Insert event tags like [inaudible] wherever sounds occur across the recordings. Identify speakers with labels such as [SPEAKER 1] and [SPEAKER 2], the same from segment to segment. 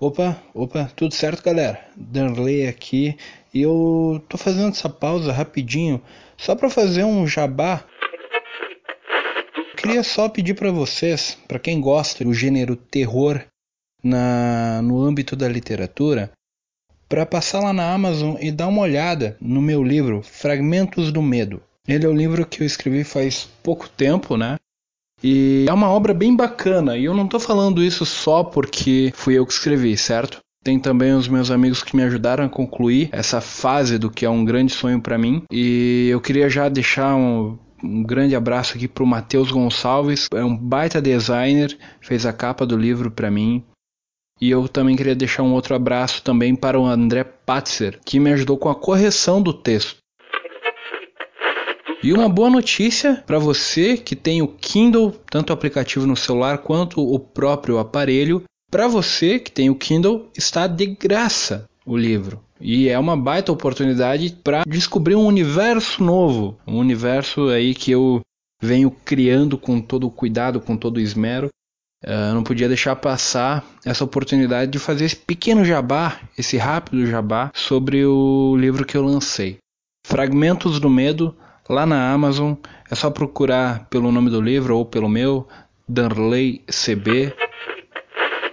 [SPEAKER 1] Opa, opa, tudo certo, galera? Danley aqui e eu tô fazendo essa pausa rapidinho só para fazer um jabá. Queria só pedir para vocês, para quem gosta do gênero terror na, no âmbito da literatura, para passar lá na Amazon e dar uma olhada no meu livro Fragmentos do Medo. Ele é um livro que eu escrevi faz pouco tempo, né? E é uma obra bem bacana, e eu não estou falando isso só porque fui eu que escrevi, certo? Tem também os meus amigos que me ajudaram a concluir essa fase do que é um grande sonho para mim. E eu queria já deixar um, um grande abraço aqui pro Matheus Gonçalves, é um baita designer, fez a capa do livro para mim. E eu também queria deixar um outro abraço também para o André Patzer, que me ajudou com a correção do texto. E uma boa notícia para você que tem o Kindle, tanto o aplicativo no celular quanto o próprio aparelho. Para você que tem o Kindle, está de graça o livro. E é uma baita oportunidade para descobrir um universo novo, um universo aí que eu venho criando com todo o cuidado, com todo o esmero. Uh, não podia deixar passar essa oportunidade de fazer esse pequeno jabá, esse rápido jabá sobre o livro que eu lancei. Fragmentos do Medo, lá na Amazon. É só procurar pelo nome do livro ou pelo meu, Darley CB.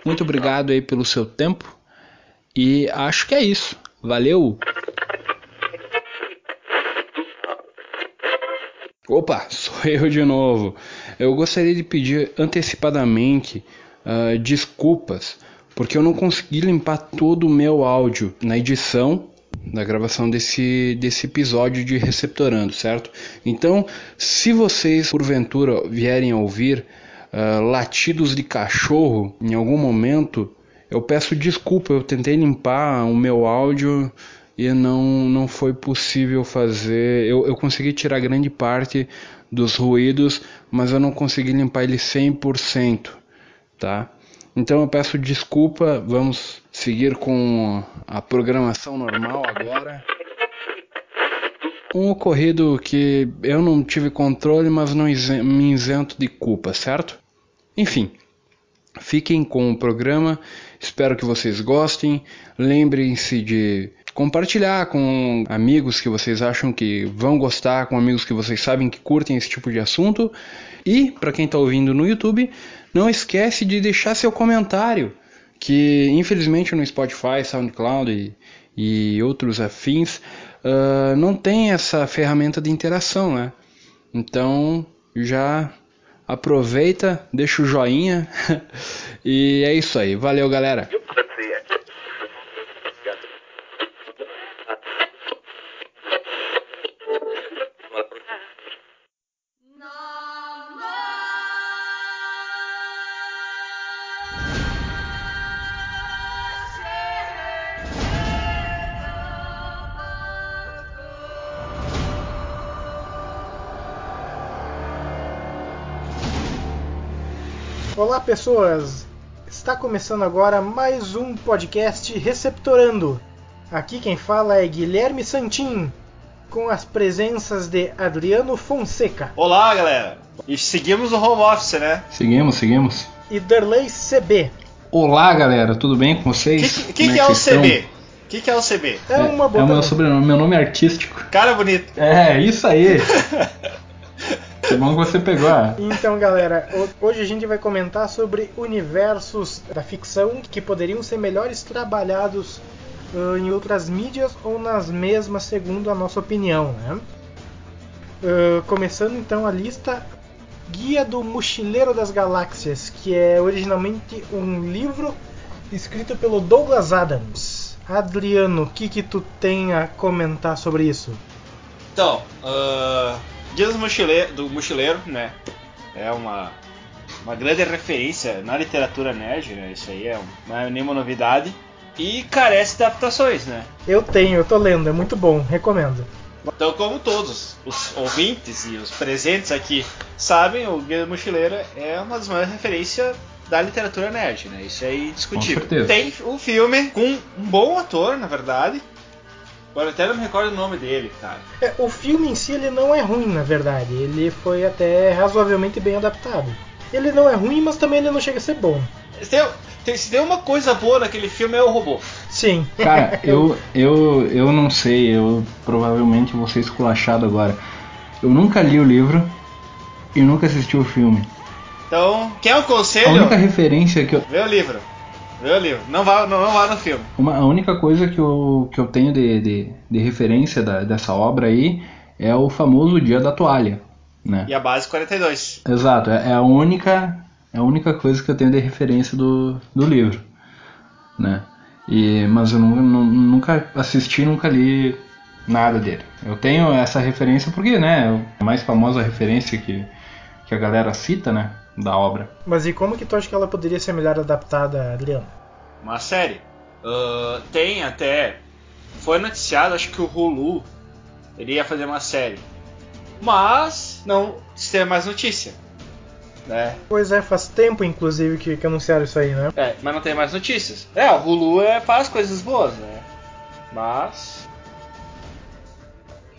[SPEAKER 1] Muito obrigado aí pelo seu tempo e acho que é isso. Valeu! Opa, [laughs] sou eu de novo. Eu gostaria de pedir antecipadamente uh, desculpas porque eu não consegui limpar todo o meu áudio na edição da gravação desse, desse episódio de Receptorando, certo? Então, se vocês porventura vierem a ouvir uh, latidos de cachorro em algum momento, eu peço desculpa, eu tentei limpar o meu áudio e não, não foi possível fazer. Eu, eu consegui tirar grande parte dos ruídos, mas eu não consegui limpar ele 100%, tá? Então eu peço desculpa, vamos seguir com a programação normal agora. Um ocorrido que eu não tive controle, mas não me isento de culpa, certo? Enfim, fiquem com o programa, espero que vocês gostem. Lembrem-se de compartilhar com amigos que vocês acham que vão gostar, com amigos que vocês sabem que curtem esse tipo de assunto. E para quem está ouvindo no YouTube, não esquece de deixar seu comentário, que infelizmente no Spotify, SoundCloud e, e outros afins uh, não tem essa ferramenta de interação, né? Então já aproveita, deixa o joinha [laughs] e é isso aí. Valeu, galera.
[SPEAKER 2] Olá, pessoas! Está começando agora mais um podcast Receptorando. Aqui quem fala é Guilherme Santin, com as presenças de Adriano Fonseca.
[SPEAKER 3] Olá, galera! E seguimos o home office, né?
[SPEAKER 1] Seguimos, seguimos.
[SPEAKER 2] E Darley CB.
[SPEAKER 1] Olá, galera, tudo bem com vocês?
[SPEAKER 3] O que, que, que, é, é o CB? O que, que, é o CB?
[SPEAKER 2] É, uma boa
[SPEAKER 1] é o meu sobrenome, meu nome é artístico.
[SPEAKER 3] Cara bonito.
[SPEAKER 1] É, isso aí. [laughs] Que bom que você pegou.
[SPEAKER 2] Então, galera, hoje a gente vai comentar sobre universos da ficção que poderiam ser melhores trabalhados uh, em outras mídias ou nas mesmas, segundo a nossa opinião, né? Uh, começando então a lista Guia do Mochileiro das Galáxias, que é originalmente um livro escrito pelo Douglas Adams. Adriano, o que, que tu tem a comentar sobre isso?
[SPEAKER 3] Então, uh, Guia do Mochileiro, do Mochileiro, né? É uma, uma grande referência na literatura nerd, né? Isso aí é não é nenhuma novidade. E carece de adaptações, né?
[SPEAKER 2] Eu tenho, eu tô lendo, é muito bom, recomendo.
[SPEAKER 3] Então, como todos os ouvintes e os presentes aqui sabem, o Guia do Mochileiro é uma das maiores referências da literatura nerd, né? Isso é indiscutível. Tem um filme com um bom ator, na verdade, Agora até não me recordo o nome dele, cara.
[SPEAKER 2] É, o filme em si ele não é ruim, na verdade. Ele foi até razoavelmente bem adaptado. Ele não é ruim, mas também ele não chega a ser bom.
[SPEAKER 3] Tem, se tem uma coisa boa naquele filme é o robô.
[SPEAKER 2] Sim.
[SPEAKER 1] Cara, [laughs] eu, eu, eu não sei, eu provavelmente vou ser esculachado agora. Eu nunca li o livro e nunca assisti o filme.
[SPEAKER 3] Então, quer um conselho?
[SPEAKER 1] A única referência que eu.
[SPEAKER 3] Vê o livro. Vê o livro. Não vá, não, não vá no filme.
[SPEAKER 1] Uma, a única coisa que eu, que eu tenho de, de, de referência da, dessa obra aí é o famoso Dia da Toalha. Né?
[SPEAKER 3] E a base 42.
[SPEAKER 1] Exato, é, é a única é a única coisa que eu tenho de referência do, do livro, né? E, mas eu não, não, nunca assisti, nunca li nada dele. Eu tenho essa referência porque, né, é a mais famosa referência que, que a galera cita, né, da obra.
[SPEAKER 2] Mas e como que tu acha que ela poderia ser melhor adaptada, Adriano?
[SPEAKER 3] Uma série. Uh, tem até. Foi noticiado, acho que o Hulu iria fazer uma série. Mas não tem mais notícia. Né?
[SPEAKER 2] Pois é, faz tempo inclusive que, que anunciaram isso aí, né?
[SPEAKER 3] É, mas não tem mais notícias. É, o Hulu é, faz coisas boas, né? Mas.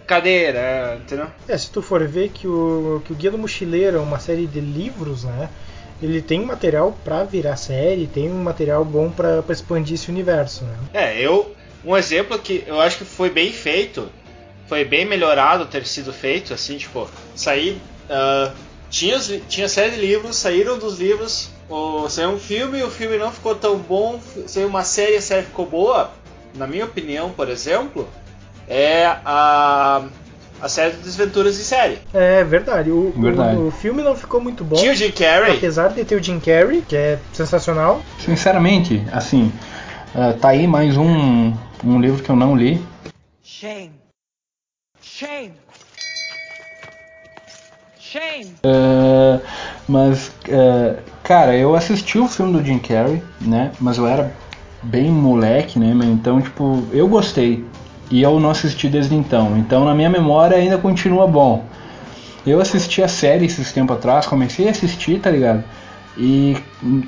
[SPEAKER 3] Né? Entendeu?
[SPEAKER 2] É, se tu for ver que o, que o Guia do Mochileiro é uma série de livros, né? Ele tem material para virar série, tem um material bom para expandir esse universo, né?
[SPEAKER 3] É, eu. Um exemplo que eu acho que foi bem feito, foi bem melhorado ter sido feito, assim, tipo, sair. Uh, tinha, tinha série de livros, saíram dos livros, o, saiu um filme, o filme não ficou tão bom, saiu uma série, a série ficou boa. Na minha opinião, por exemplo, é a, a série de Desventuras de Série.
[SPEAKER 2] É verdade. O, verdade. O, o, filme não ficou muito bom.
[SPEAKER 3] Tinha o Jim Carrey.
[SPEAKER 2] Apesar de ter o Jim Carrey, que é sensacional.
[SPEAKER 1] Sinceramente, assim, uh, tá aí mais um, um livro que eu não li. Shame. Shame. Shame. Uh, mas, uh, cara, eu assisti o filme do Jim Carrey, né? Mas eu era bem moleque, né? Então, tipo, eu gostei. E eu não assisti desde então. Então, na minha memória, ainda continua bom. Eu assisti a série esses tempo atrás, comecei a assistir, tá ligado? E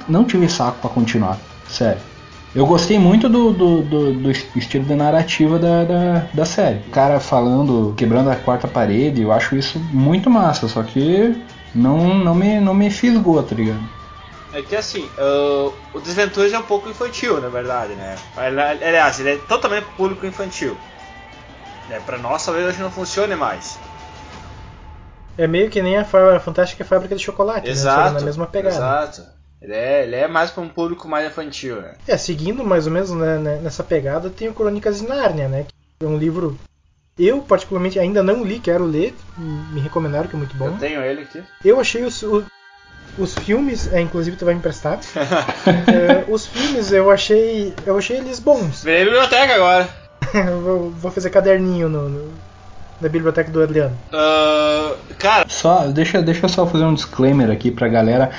[SPEAKER 1] não tive saco para continuar, sério. Eu gostei muito do, do, do, do estilo de narrativa da, da, da, série. O cara falando, quebrando a quarta parede, eu acho isso muito massa, só que não, não, me, não me fisgou, tá ligado?
[SPEAKER 3] É que assim, uh, o Desventuras é um pouco infantil, na verdade, né? Aliás, ele é totalmente público infantil. É, pra nós talvez hoje não funcione mais.
[SPEAKER 2] É meio que nem a Fantástica Fábrica de Chocolate,
[SPEAKER 3] exato,
[SPEAKER 2] né? na mesma pegada.
[SPEAKER 3] Exato. Ele é, ele é mais para um público mais infantil, né?
[SPEAKER 2] É, seguindo mais ou menos né, né, nessa pegada, tem o Crônicas de Nárnia, né? Que é um livro. Eu, particularmente, ainda não li, quero ler. Me recomendaram que é muito bom. Eu
[SPEAKER 3] tenho ele aqui.
[SPEAKER 2] Eu achei os, os, os filmes, é, inclusive tu vai me emprestar. [laughs] é, os filmes eu achei. Eu achei eles bons.
[SPEAKER 3] Virei biblioteca agora. [laughs]
[SPEAKER 2] vou, vou, fazer caderninho no, no, na biblioteca do Adriano.
[SPEAKER 3] Uh, cara.
[SPEAKER 1] Só, deixa, deixa eu só fazer um disclaimer aqui pra galera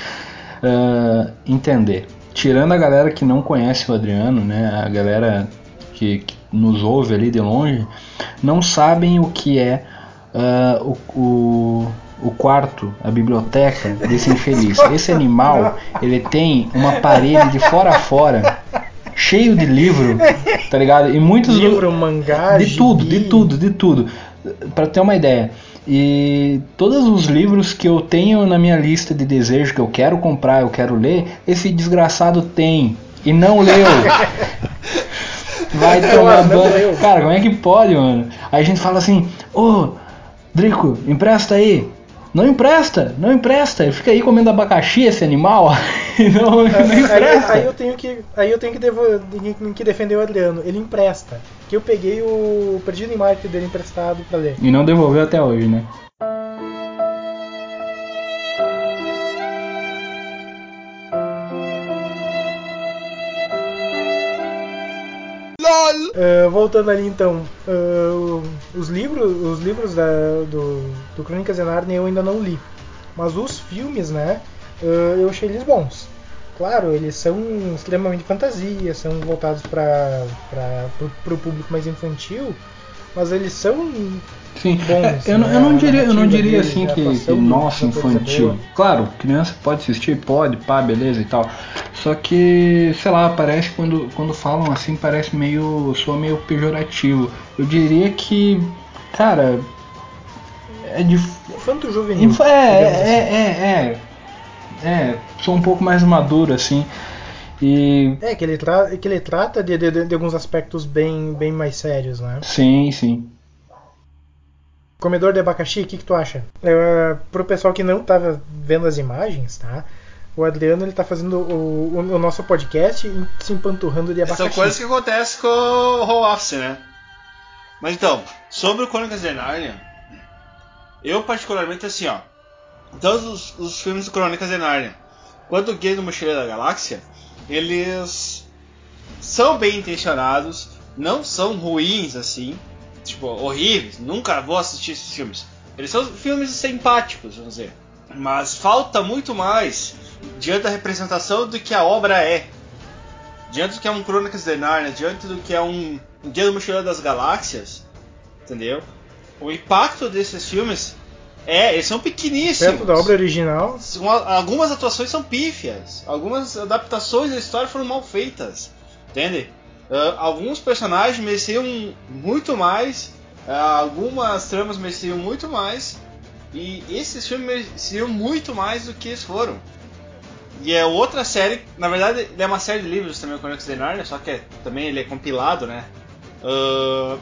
[SPEAKER 1] uh, entender. Tirando a galera que não conhece o Adriano, né, a galera que, que nos ouve ali de longe, não sabem o que é uh, o, o, o, quarto, a biblioteca desse infeliz. [laughs] Esse animal, ele tem uma parede de fora a fora cheio de livro, tá ligado? E muitos
[SPEAKER 2] livro, mangá,
[SPEAKER 1] de tudo, de tudo, de tudo. Para ter uma ideia, e todos os livros que eu tenho na minha lista de desejos que eu quero comprar, eu quero ler, esse desgraçado tem e não leu. [laughs] Vai tomar banho. Cara, como é que pode, mano? Aí a gente fala assim: Ô, oh, Drico, empresta aí. Não empresta, não empresta. Ele fica aí comendo abacaxi, esse animal. [laughs] não, não
[SPEAKER 2] empresta. Aí, aí, eu tenho que, aí eu tenho que, devo, que defender o Adriano. Ele empresta. Que eu peguei o Perdido em Marte dele emprestado pra ler.
[SPEAKER 1] E não devolveu até hoje, né?
[SPEAKER 2] Uh, voltando ali então, uh, os livros, os livros da, do, do Crônicas de Narnia eu ainda não li, mas os filmes, né, uh, eu achei eles bons. Claro, eles são extremamente fantasia, são voltados para o público mais infantil, mas eles são
[SPEAKER 1] Sim, bons, eu, né? eu, não diria, eu não diria assim que, que nossa, infantil. Claro, criança pode assistir, pode, pá, beleza e tal. Só que, sei lá, parece quando, quando falam assim, parece meio. soa meio pejorativo. Eu diria que, cara. É de.
[SPEAKER 2] Infanto juvenil.
[SPEAKER 1] É, é, assim. é, é, é. É, sou um pouco mais maduro, assim.
[SPEAKER 2] E... É, que ele, tra que ele trata de, de, de, alguns aspectos bem, bem mais sérios, né?
[SPEAKER 1] Sim, sim.
[SPEAKER 2] Comedor de abacaxi, o que, que tu acha? É, pro pessoal que não tava vendo as imagens, tá? O Adriano ele tá fazendo o, o, o nosso podcast e se empanturrando de abacaxi.
[SPEAKER 3] São coisas que acontecem com o Home Office, né? Mas então, sobre o Crônicas de Narnia, eu particularmente assim, ó. Todos os, os filmes do Crônicas de Narnia, quanto o Guia do Mochileiro da Galáxia, eles são bem intencionados, não são ruins assim, tipo, horríveis, nunca vou assistir esses filmes. Eles são filmes simpáticos, vamos dizer. Mas falta muito mais diante da representação do que a obra é. Diante do que é um Crônicas de Narnia, diante do que é um Guia do Mochileiro das Galáxias, entendeu? O impacto desses filmes é, eles são pequeníssimos.
[SPEAKER 2] Perto da obra original.
[SPEAKER 3] Algumas atuações são pífias. Algumas adaptações da história foram mal feitas. Entende? Uh, alguns personagens mereciam muito mais. Uh, algumas tramas mereciam muito mais. E esses filmes mereciam muito mais do que eles foram. E é outra série, na verdade, ele é uma série de livros também, o Crônicas de Narnia, só que é, também ele é compilado, né? Uh,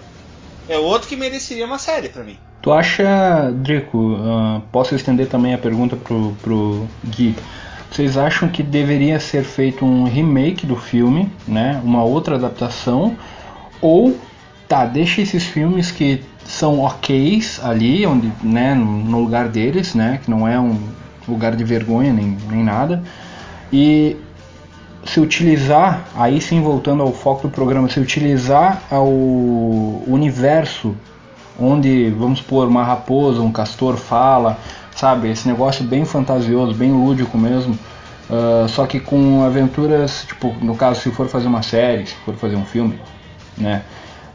[SPEAKER 3] é outro que mereceria uma série para mim.
[SPEAKER 1] Tu acha, Drico, uh, posso estender também a pergunta pro, pro Gui. Vocês acham que deveria ser feito um remake do filme, né? Uma outra adaptação? Ou, tá, deixa esses filmes que são ok ali, onde, né, no lugar deles, né? Que não é um lugar de vergonha nem, nem nada. E se utilizar, aí sim voltando ao foco do programa, se utilizar ao universo onde, vamos supor, uma raposa, um castor fala, sabe? Esse negócio bem fantasioso, bem lúdico mesmo. Uh, só que com aventuras, tipo, no caso, se for fazer uma série, se for fazer um filme, né?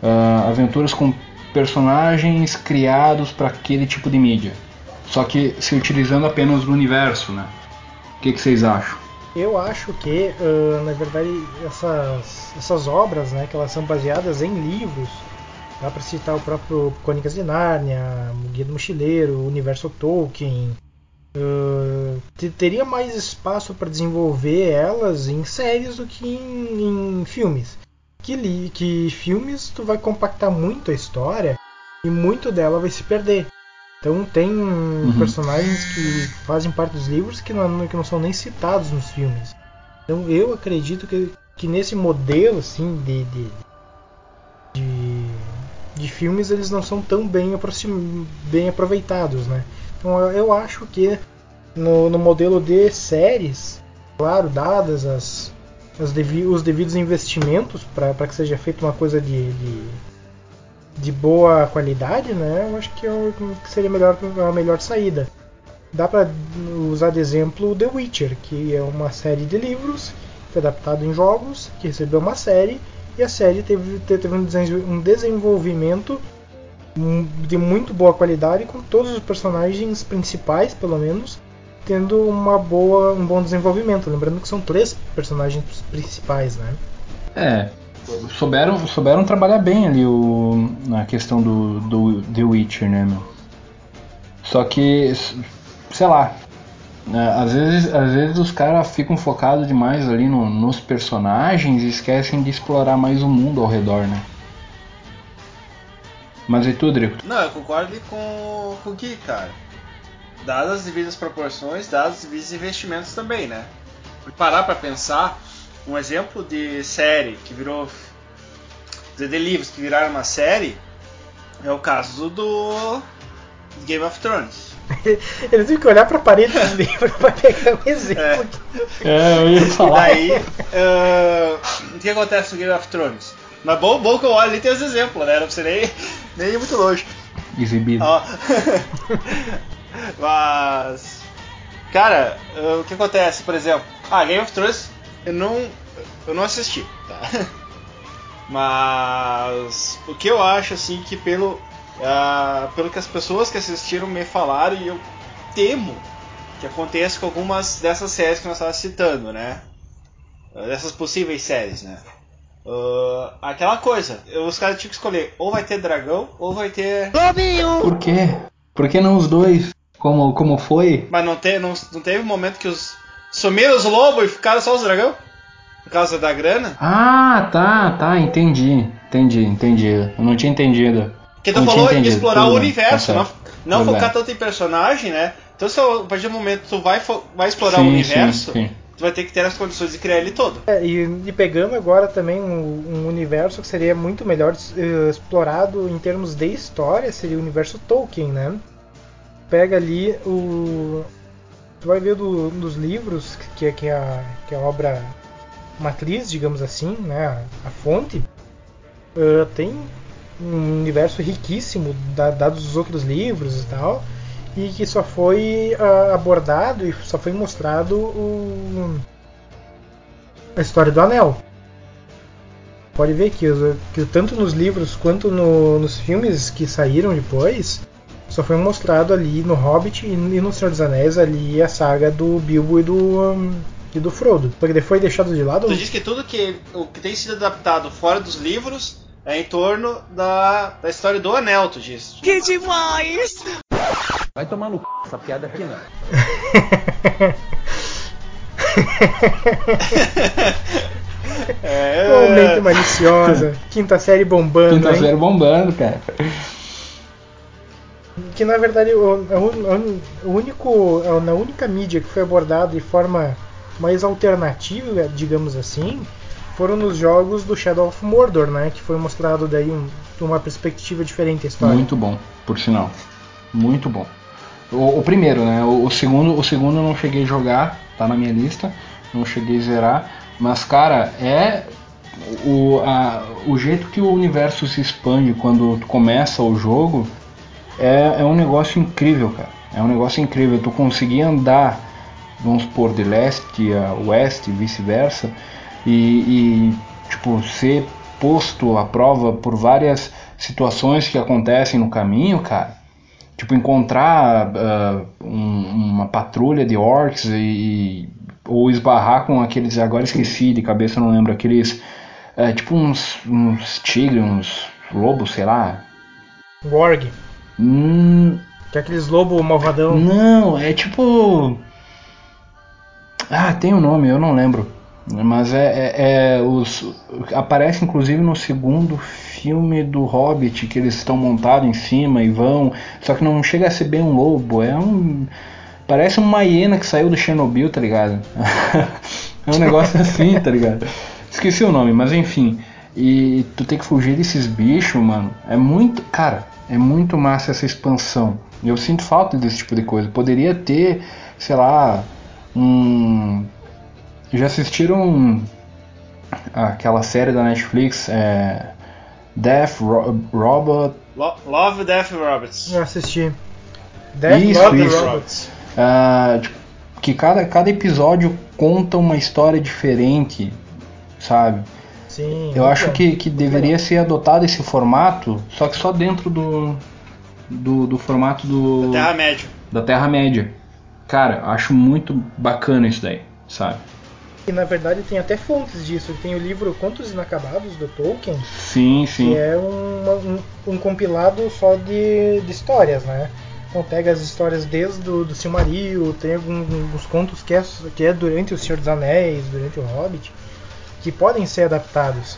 [SPEAKER 1] Uh, aventuras com personagens criados para aquele tipo de mídia. Só que se utilizando apenas do universo, né? O que, que vocês acham?
[SPEAKER 2] Eu acho que, uh, na verdade, essas, essas obras, né, que elas são baseadas em livros, Dá para citar o próprio Crônicas de Nárnia, o Guia do Mochileiro, o Universo Tolkien. Uh, teria mais espaço para desenvolver elas em séries do que em, em filmes. Que, li, que filmes tu vai compactar muito a história e muito dela vai se perder. Então tem uhum. personagens que fazem parte dos livros que não, que não são nem citados nos filmes. Então eu acredito que, que nesse modelo assim de, de, de de filmes eles não são tão bem, bem aproveitados, né? Então eu acho que no, no modelo de séries, claro, dadas as, as devi os devidos investimentos para que seja feita uma coisa de, de, de, boa qualidade, né? Eu acho que, eu, que seria melhor, a melhor saída. Dá para usar de exemplo The Witcher, que é uma série de livros, foi adaptado em jogos, que recebeu uma série e a série teve, teve um desenvolvimento de muito boa qualidade, com todos os personagens principais, pelo menos, tendo uma boa, um bom desenvolvimento. Lembrando que são três personagens principais, né?
[SPEAKER 1] É, souberam, souberam trabalhar bem ali o, na questão do, do The Witcher, né, meu? Só que, sei lá, às vezes, às vezes os caras ficam focados demais ali no, nos personagens e esquecem de explorar mais o mundo ao redor, né? Mas e tu, Drico?
[SPEAKER 3] Não, eu concordo com, com o Gui, cara. Dadas as devidas proporções, dados os devidos investimentos também, né? Parar pra pensar, um exemplo de série que virou. de livros que viraram uma série é o caso do Game of Thrones. [laughs]
[SPEAKER 2] Eles têm que olhar pra parede dos livros pra pegar um exemplo.
[SPEAKER 1] É, é eu ia falar.
[SPEAKER 3] E daí, uh, o que acontece no Game of Thrones? Mas bom, bom que eu olho ali tem os exemplos, né? Não precisa nem, [laughs] nem ir muito longe.
[SPEAKER 1] Exibido. [laughs]
[SPEAKER 3] Mas. Cara, uh, o que acontece, por exemplo? Ah, Game of Thrones eu não. Eu não assisti, tá? Mas o que eu acho assim que pelo Uh, pelo que as pessoas que assistiram me falaram, e eu temo que aconteça com algumas dessas séries que nós estávamos citando, né? Uh, dessas possíveis séries, né? Uh, aquela coisa, os caras tinham que escolher ou vai ter dragão ou vai ter.
[SPEAKER 1] Lobinho! Por quê? Por que não os dois? Como, como foi?
[SPEAKER 3] Mas não, te, não, não teve um momento que os. Sumiram os lobos e ficaram só os dragão? por causa da grana.
[SPEAKER 1] Ah, tá, tá, entendi. Entendi, entendi. Eu não tinha entendido.
[SPEAKER 3] Porque tu falou em explorar o universo, tá não, não focar tanto em personagem, né? Então se a partir do momento que tu vai, vai explorar sim, o universo, sim, sim. tu vai ter que ter as condições de criar ele todo.
[SPEAKER 2] É, e, e, pegando agora também um, um, universo que seria muito melhor uh, explorado em termos de história, seria o universo Tolkien, né? Pega ali o. Tu vai ver do, dos livros, que, que, é a, que é a obra matriz, digamos assim, né? A, a fonte. Uh, tem um universo riquíssimo, dados os outros livros e tal, e que só foi uh, abordado e só foi mostrado o, a história do Anel. Pode ver que, que tanto nos livros quanto no, nos filmes que saíram depois, só foi mostrado ali no Hobbit e, e no Senhor dos Anéis ali a saga do Bilbo e do, um, e do Frodo. Porque foi deixado de lado.
[SPEAKER 3] Tu diz que tudo que, o que tem sido adaptado fora dos livros é em torno da, da história do Anel, tu diz.
[SPEAKER 4] Que demais!
[SPEAKER 5] Vai tomar no c... essa piada aqui não. [laughs]
[SPEAKER 2] é... Momento maliciosa. Quinta série bombando.
[SPEAKER 1] Quinta hein? série bombando, cara.
[SPEAKER 2] Que na verdade o, o, o único, na única mídia que foi abordado de forma mais alternativa, digamos assim, foram nos jogos do Shadow of Mordor, né? Que foi mostrado daí um, uma perspectiva diferente a história.
[SPEAKER 1] Muito bom, por sinal. Muito bom. O, o primeiro, né? O, o, segundo, o segundo eu não cheguei a jogar, tá na minha lista, não cheguei a zerar, mas cara, é o, a, o jeito que o universo se expande quando tu começa o jogo é, é um negócio incrível, cara. É um negócio incrível. Tu conseguir andar, vamos supor, de leste a oeste, vice-versa, e, e tipo ser posto à prova por várias situações que acontecem no caminho, cara. Tipo, encontrar uh, um, uma patrulha de orcs e, ou esbarrar com aqueles, agora esqueci de cabeça, não lembro, aqueles, uh, tipo uns, uns tigres, uns lobos, sei lá.
[SPEAKER 2] Gorg.
[SPEAKER 1] Hum,
[SPEAKER 2] que é aqueles lobos malvadão.
[SPEAKER 1] Não, é tipo... Ah, tem um nome, eu não lembro. Mas é, é, é, os aparece inclusive no segundo filme do Hobbit que eles estão montados em cima e vão, só que não chega a ser bem um lobo, é um parece uma hiena que saiu do Chernobyl, tá ligado? [laughs] é um negócio assim, tá ligado? Esqueci o nome, mas enfim. E tu tem que fugir desses bichos, mano. É muito, cara, é muito massa essa expansão. Eu sinto falta desse tipo de coisa. Poderia ter, sei lá, um já assistiram aquela série da Netflix, é, Death Ro Robot?
[SPEAKER 3] Lo Love, Death Robots.
[SPEAKER 2] Já assisti. Death
[SPEAKER 1] isso, Love isso. Robots. Uh, que cada, cada episódio conta uma história diferente, sabe?
[SPEAKER 2] Sim.
[SPEAKER 1] Eu acho que, que deveria ser adotado esse formato, só que só dentro do, do, do formato do.
[SPEAKER 3] Da Terra-média.
[SPEAKER 1] Da Terra-média. Cara, acho muito bacana isso daí, sabe?
[SPEAKER 2] E na verdade tem até fontes disso. Tem o livro Contos Inacabados do Tolkien.
[SPEAKER 1] Sim, sim.
[SPEAKER 2] Que é um, um, um compilado só de, de histórias, né? Então pega as histórias desde do, do Silmaril, tem alguns contos que é, que é durante o Senhor dos Anéis, durante o Hobbit, que podem ser adaptados.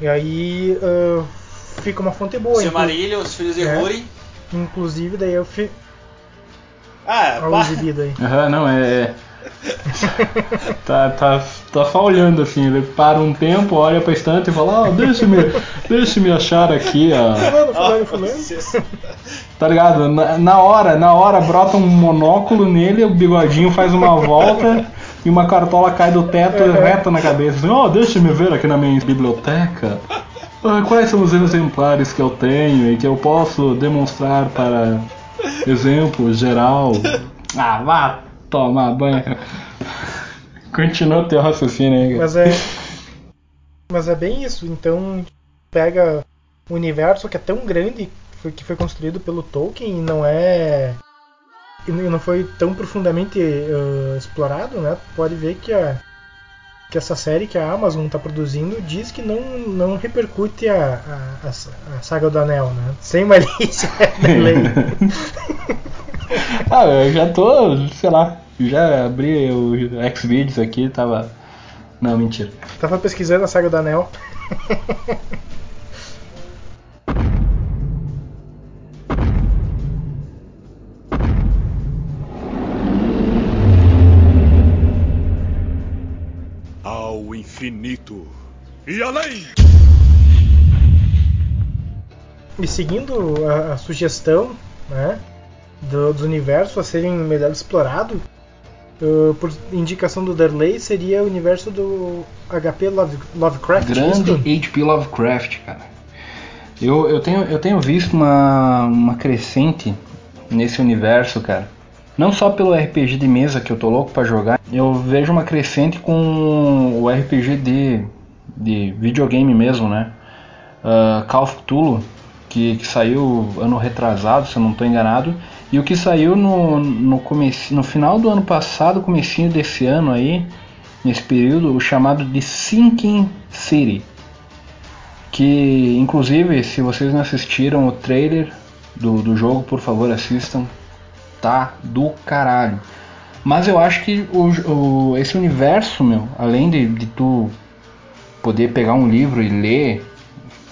[SPEAKER 2] E aí uh, fica uma fonte boa.
[SPEAKER 3] Silmarillion, os Filhos de é.
[SPEAKER 2] Inclusive daí eu fi...
[SPEAKER 3] Ah,
[SPEAKER 2] Olha o exibido aí.
[SPEAKER 1] Aham, uhum, não, é... é [laughs] tá, tá, tá só olhando assim, ele para um tempo, olha pra estante e fala, ah, deixa-me deixa achar aqui. Fulano, fulano, Tá ligado? Na, na, hora, na hora brota um monóculo nele, o bigodinho faz uma volta e uma cartola cai do teto reta na cabeça. Assim, oh, deixa-me ver aqui na minha biblioteca. Quais são os exemplares que eu tenho e que eu posso demonstrar para exemplo geral? Ah, vá tomar banho. Continua o teu raciocínio aí.
[SPEAKER 2] Mas é. Mas é bem isso. Então, pega o universo que é tão grande que foi construído pelo Tolkien e não é. E não foi tão profundamente uh, explorado, né? Pode ver que a, que essa série que a Amazon está produzindo diz que não, não repercute a, a, a, saga do Anel, né? Sem malícia [laughs] da lei. [laughs] [laughs]
[SPEAKER 1] ah, eu já tô, sei lá, já abri o Xvideos aqui, tava Não, mentira.
[SPEAKER 2] Tava pesquisando a saga do Anel.
[SPEAKER 4] Ao infinito e além!
[SPEAKER 2] E seguindo a, a sugestão né, do, dos universos a serem melhor explorados, uh, por indicação do Derley, seria o universo do HP Love, Lovecraft.
[SPEAKER 1] Grande HP Lovecraft, cara. Eu, eu, tenho, eu tenho visto uma, uma crescente nesse universo, cara. Não só pelo RPG de mesa que eu tô louco para jogar, eu vejo uma crescente com o RPG de, de videogame mesmo, né? Uh, Call of Cthulhu que, que saiu ano retrasado, se eu não estou enganado, e o que saiu no, no, no final do ano passado, comecinho desse ano aí, nesse período, o chamado de Sinking City. Que, inclusive, se vocês não assistiram o trailer do, do jogo, por favor assistam. Tá do caralho. Mas eu acho que o, o, esse universo, meu, além de, de tu poder pegar um livro e ler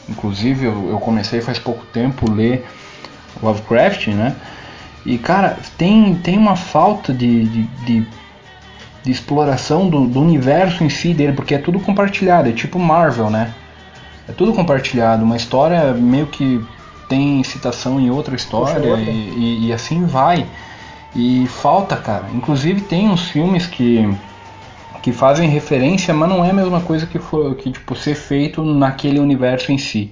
[SPEAKER 1] Inclusive eu, eu comecei faz pouco tempo a ler Lovecraft, né? E cara, tem, tem uma falta de, de, de, de exploração do, do, universo em si dele, porque é tudo compartilhado, é tipo Marvel, né? É tudo compartilhado, uma história meio que tem citação em outra história e, e, e assim vai. E falta, cara. Inclusive tem uns filmes que que fazem referência, mas não é a mesma coisa que for que tipo ser feito naquele universo em si.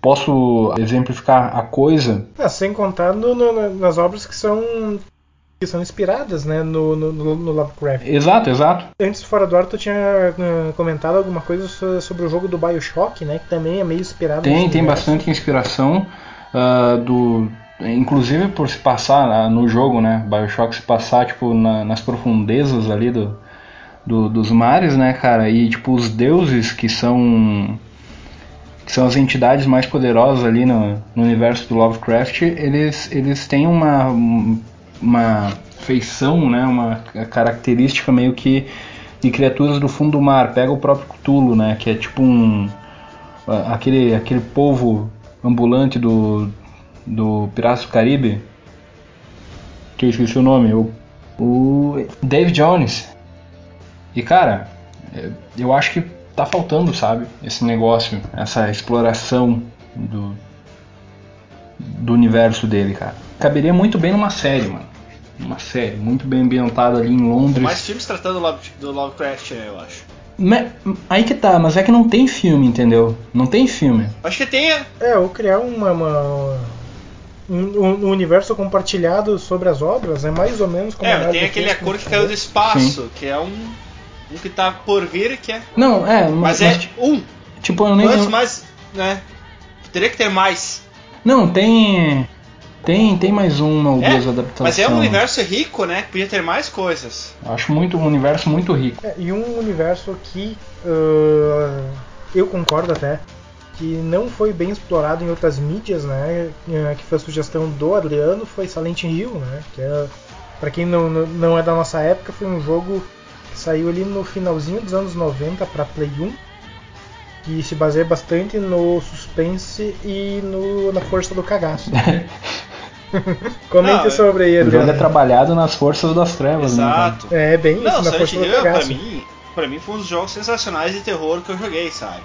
[SPEAKER 1] Posso exemplificar a coisa?
[SPEAKER 2] É, sem contar no, no, nas obras que são que são inspiradas né, no, no, no, Lovecraft.
[SPEAKER 1] Exato, exato.
[SPEAKER 2] Antes fora do ar tu tinha uh, comentado alguma coisa sobre o jogo do Bioshock, né? Que também é meio inspirado.
[SPEAKER 1] Tem, tem bastante inspiração uh, do inclusive por se passar uh, no jogo, né? Bioshock se passar tipo na, nas profundezas ali do do, dos mares, né, cara? E tipo os deuses que são que são as entidades mais poderosas ali no, no universo do Lovecraft, eles eles têm uma uma feição, né, uma característica meio que de criaturas do fundo do mar. Pega o próprio Cthulhu, né, que é tipo um aquele aquele povo ambulante do do Piratas do Caribe, que eu esqueci o nome, o, o Dave Jones, e cara, eu acho que tá faltando, sabe? Esse negócio, essa exploração do, do universo dele, cara. Caberia muito bem numa série, mano. Uma série, muito bem ambientada ali em Londres.
[SPEAKER 3] Mais filmes tratando do, Love, do Lovecraft, né, eu acho.
[SPEAKER 1] aí que tá, mas é que não tem filme, entendeu? Não tem filme.
[SPEAKER 3] Acho que tem. É,
[SPEAKER 2] é ou criar uma, uma um, um, universo compartilhado sobre as obras, é mais ou menos como.
[SPEAKER 3] É, tem aquele acordo que caiu do espaço, Sim. que é um um que tá por vir, que é.
[SPEAKER 1] Não, é.
[SPEAKER 3] Mas, mas é um.
[SPEAKER 1] Tipo, eu nem.
[SPEAKER 3] Mas, mas, né? Teria que ter mais.
[SPEAKER 1] Não, tem. Tem, tem mais uma ou é, duas adaptações.
[SPEAKER 3] Mas é um universo rico, né? Podia ter mais coisas.
[SPEAKER 1] Acho muito um universo muito rico.
[SPEAKER 2] É, e um universo que uh, eu concordo até que não foi bem explorado em outras mídias, né? É, que foi a sugestão do Adriano, foi Silent Hill, né? Que é, para quem não, não é da nossa época, foi um jogo Saiu ali no finalzinho dos anos 90 para Play 1, que se baseia bastante no suspense e no, na força do cagaço. [laughs] Comente não, é- sobre ele.
[SPEAKER 1] O jogo é trabalhado nas forças das trevas,
[SPEAKER 3] né, Exato.
[SPEAKER 2] né? É bem não, isso, na força do cagaço.
[SPEAKER 3] Pra mim, pra mim foi um dos jogos sensacionais de terror que eu joguei, sabe?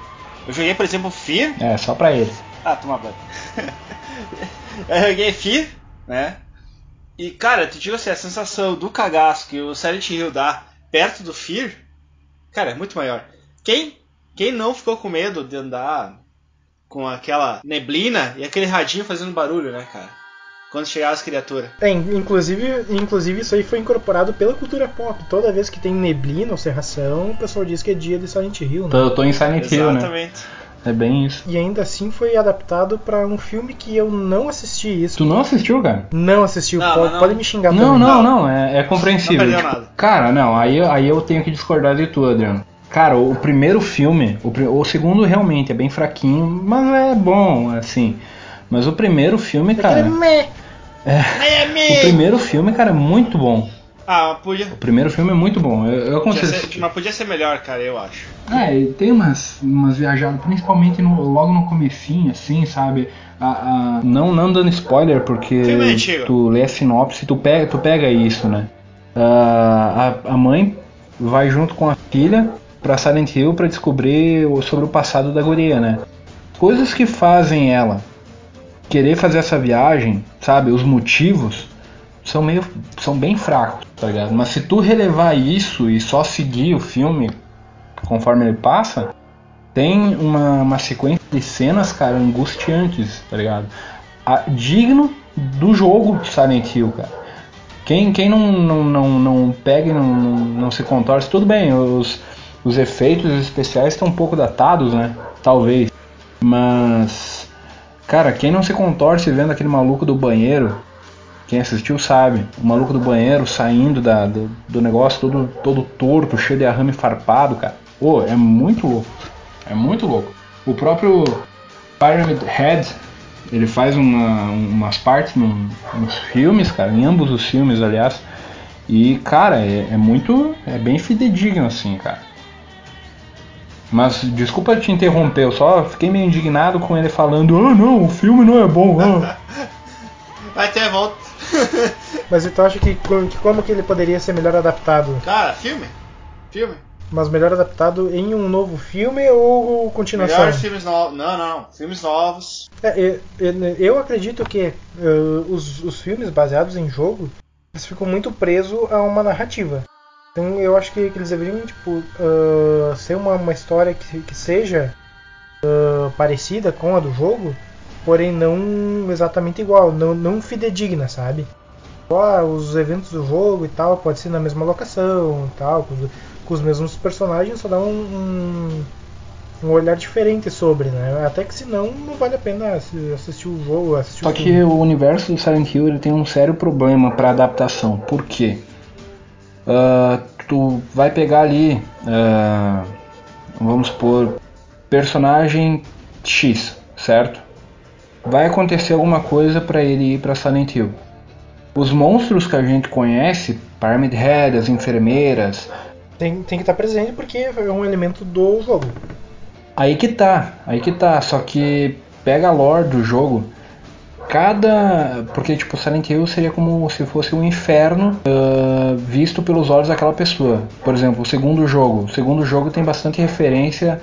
[SPEAKER 3] Eu joguei, por exemplo, Fear.
[SPEAKER 1] É, só pra ele.
[SPEAKER 3] Ah, toma banho. [laughs] eu joguei Fear, né? E, cara, te digo assim, a sensação do cagaço que o Silent Hill dá perto do Fear, cara, é muito maior. Quem, quem não ficou com medo de andar com aquela neblina e aquele radinho fazendo barulho, né, cara? Quando chegar as criaturas.
[SPEAKER 2] É, inclusive, inclusive isso aí foi incorporado pela cultura pop. Toda vez que tem neblina ou serração, o pessoal diz que é dia de Silent Hill, né?
[SPEAKER 1] Eu tô em Silent Hill,
[SPEAKER 3] né? Exatamente.
[SPEAKER 1] É bem isso.
[SPEAKER 2] E ainda assim foi adaptado para um filme que eu não assisti isso.
[SPEAKER 1] Tu não assistiu, cara?
[SPEAKER 2] Não assistiu. Não, pode, não... pode, me xingar
[SPEAKER 1] não,
[SPEAKER 2] também.
[SPEAKER 1] Não, não, não. É, é compreensível.
[SPEAKER 3] Não tipo, nada.
[SPEAKER 1] Cara, não. Aí, aí eu tenho que discordar de tu, Adriano. Cara, o primeiro filme, o, o segundo realmente é bem fraquinho, mas é bom, assim. Mas o primeiro filme, cara. É, é, o primeiro filme, cara, é muito bom.
[SPEAKER 3] Ah, podia.
[SPEAKER 1] O primeiro filme é muito bom. Eu, eu
[SPEAKER 3] aconselho. Podia ser, mas podia ser melhor, cara, eu acho.
[SPEAKER 1] É, tem umas, umas viajadas, principalmente no, logo no comecinho, assim, sabe? A, a, não, não dando spoiler, porque tu lê a sinopse tu pega, tu pega isso, né? a, a mãe vai junto com a filha pra Silent Hill para descobrir sobre o passado da guria, né? Coisas que fazem ela querer fazer essa viagem, sabe? Os motivos são meio são bem fracos, tá ligado? Mas se tu relevar isso e só seguir o filme conforme ele passa, tem uma, uma sequência de cenas, cara, angustiantes, tá ligado? A, digno do jogo Silent Hill, cara. Quem, quem não, não, não, não pega e não, não, não se contorce, tudo bem, os, os efeitos especiais estão um pouco datados, né? Talvez. Mas, cara, quem não se contorce vendo aquele maluco do banheiro, quem assistiu sabe, o maluco do banheiro saindo da, do, do negócio todo, todo torto, cheio de arrame farpado, cara. Pô, é muito louco. É muito louco. O próprio Pyramid Head ele faz uma, umas partes no, nos filmes, cara, em ambos os filmes, aliás. E, cara, é, é, muito. É bem fidedigno, assim, cara. Mas, desculpa te interromper, eu só fiquei meio indignado com ele falando: Ah, não, o filme não é bom. Ah. [laughs]
[SPEAKER 3] Vai ter volta. [laughs]
[SPEAKER 2] Mas então acha que, que como que ele poderia ser melhor adaptado?
[SPEAKER 3] Cara, filme? Filme?
[SPEAKER 2] Mas melhor adaptado em um novo filme ou continuação?
[SPEAKER 3] Melhores filmes novos. Não, não, Filmes novos.
[SPEAKER 2] É, eu, eu, acredito que uh, os, os filmes baseados em jogo eles ficam muito presos a uma narrativa. Então eu acho que, que eles deveriam tipo, uh, ser uma, uma história que, que seja uh, parecida com a do jogo, porém não exatamente igual, não, não fidedigna, sabe? Ah, os eventos do jogo e tal pode ser na mesma locação e tal, com os mesmos personagens, só dá um, um, um, olhar diferente sobre, né? Até que senão não vale a pena assistir o jogo, assistir
[SPEAKER 1] Só
[SPEAKER 2] o
[SPEAKER 1] que o universo do Silent Hill ele tem um sério problema para adaptação. Por quê? Uh, tu vai pegar ali, uh, vamos supor, personagem X, certo? Vai acontecer alguma coisa para ele ir para Silent Hill. Os monstros que a gente conhece, Pyramid Head, as enfermeiras,
[SPEAKER 2] tem, tem que estar presente porque é um elemento do jogo.
[SPEAKER 1] Aí que tá, aí que tá. Só que pega a lore do jogo. Cada. Porque, tipo, Silent Hill seria como se fosse um inferno uh, visto pelos olhos daquela pessoa. Por exemplo, o segundo jogo. O segundo jogo tem bastante referência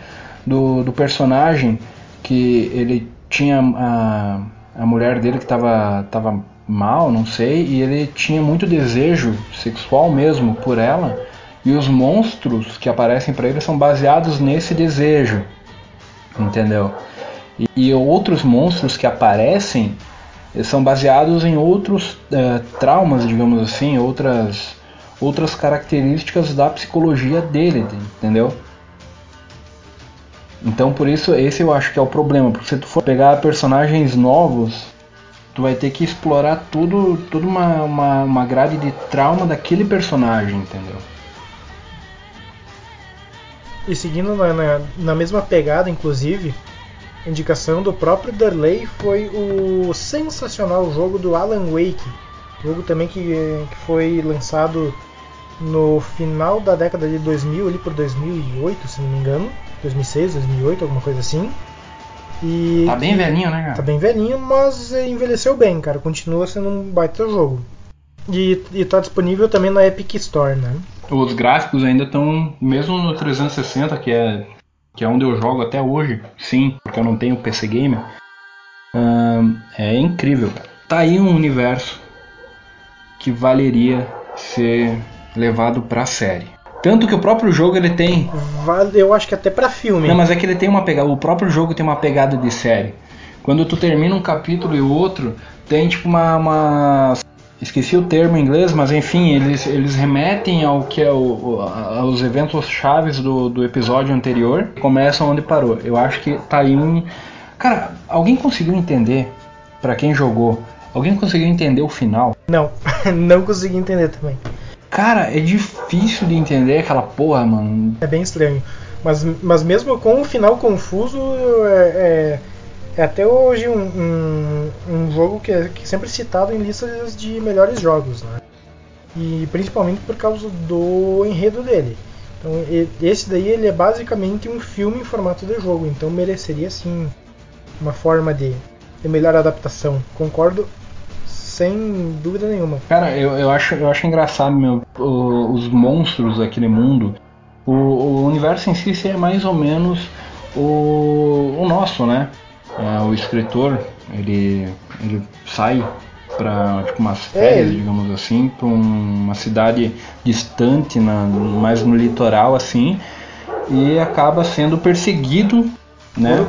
[SPEAKER 1] do, do personagem que ele tinha a, a mulher dele que estava tava mal, não sei, e ele tinha muito desejo sexual mesmo por ela e os monstros que aparecem para ele são baseados nesse desejo, entendeu? E, e outros monstros que aparecem são baseados em outros uh, traumas, digamos assim, outras outras características da psicologia dele, entendeu? Então por isso esse eu acho que é o problema, porque se tu for pegar personagens novos, tu vai ter que explorar tudo, toda uma, uma, uma grade de trauma daquele personagem, entendeu?
[SPEAKER 2] E seguindo na, na, na mesma pegada, inclusive, indicação do próprio Darley foi o sensacional jogo do Alan Wake. Jogo também que, que foi lançado no final da década de 2000, ali por 2008, se não me engano. 2006, 2008, alguma coisa assim.
[SPEAKER 1] E tá bem velhinho, né, cara?
[SPEAKER 2] Tá bem velhinho, mas envelheceu bem, cara. Continua sendo um baita jogo. E, e tá disponível também na Epic Store, né?
[SPEAKER 1] Os gráficos ainda estão, mesmo no 360, que é, que é onde eu jogo até hoje, sim, porque eu não tenho PC Gamer, hum, é incrível. Tá aí um universo que valeria ser levado pra série. Tanto que o próprio jogo ele tem.
[SPEAKER 2] Vale, eu acho que até para filme.
[SPEAKER 1] Não, mas é que ele tem uma pegada. O próprio jogo tem uma pegada de série. Quando tu termina um capítulo e o outro, tem tipo uma, uma esqueci o termo em inglês, mas enfim, eles, eles remetem ao que é o, aos eventos chaves do, do episódio anterior, começam onde parou. Eu acho que tá aí um. Cara, alguém conseguiu entender para quem jogou? Alguém conseguiu entender o final?
[SPEAKER 2] Não, [laughs] não consegui entender também.
[SPEAKER 1] Cara, é difícil de entender aquela porra, mano.
[SPEAKER 2] É bem estranho. Mas, mas mesmo com o final confuso, é, é é até hoje um, um, um jogo que é, que é sempre citado em listas de melhores jogos, né? e principalmente por causa do enredo dele. Então esse daí ele é basicamente um filme em formato de jogo, então mereceria sim uma forma de, de melhor adaptação. Concordo sem dúvida nenhuma.
[SPEAKER 1] Cara, eu, eu, acho, eu acho engraçado, meu, os monstros daquele mundo. O, o universo em si é mais ou menos o, o nosso, né? É, o escritor, ele, ele sai para tipo umas é, férias, é. digamos assim, para uma cidade distante, na, mais no litoral assim, e acaba sendo perseguido, né?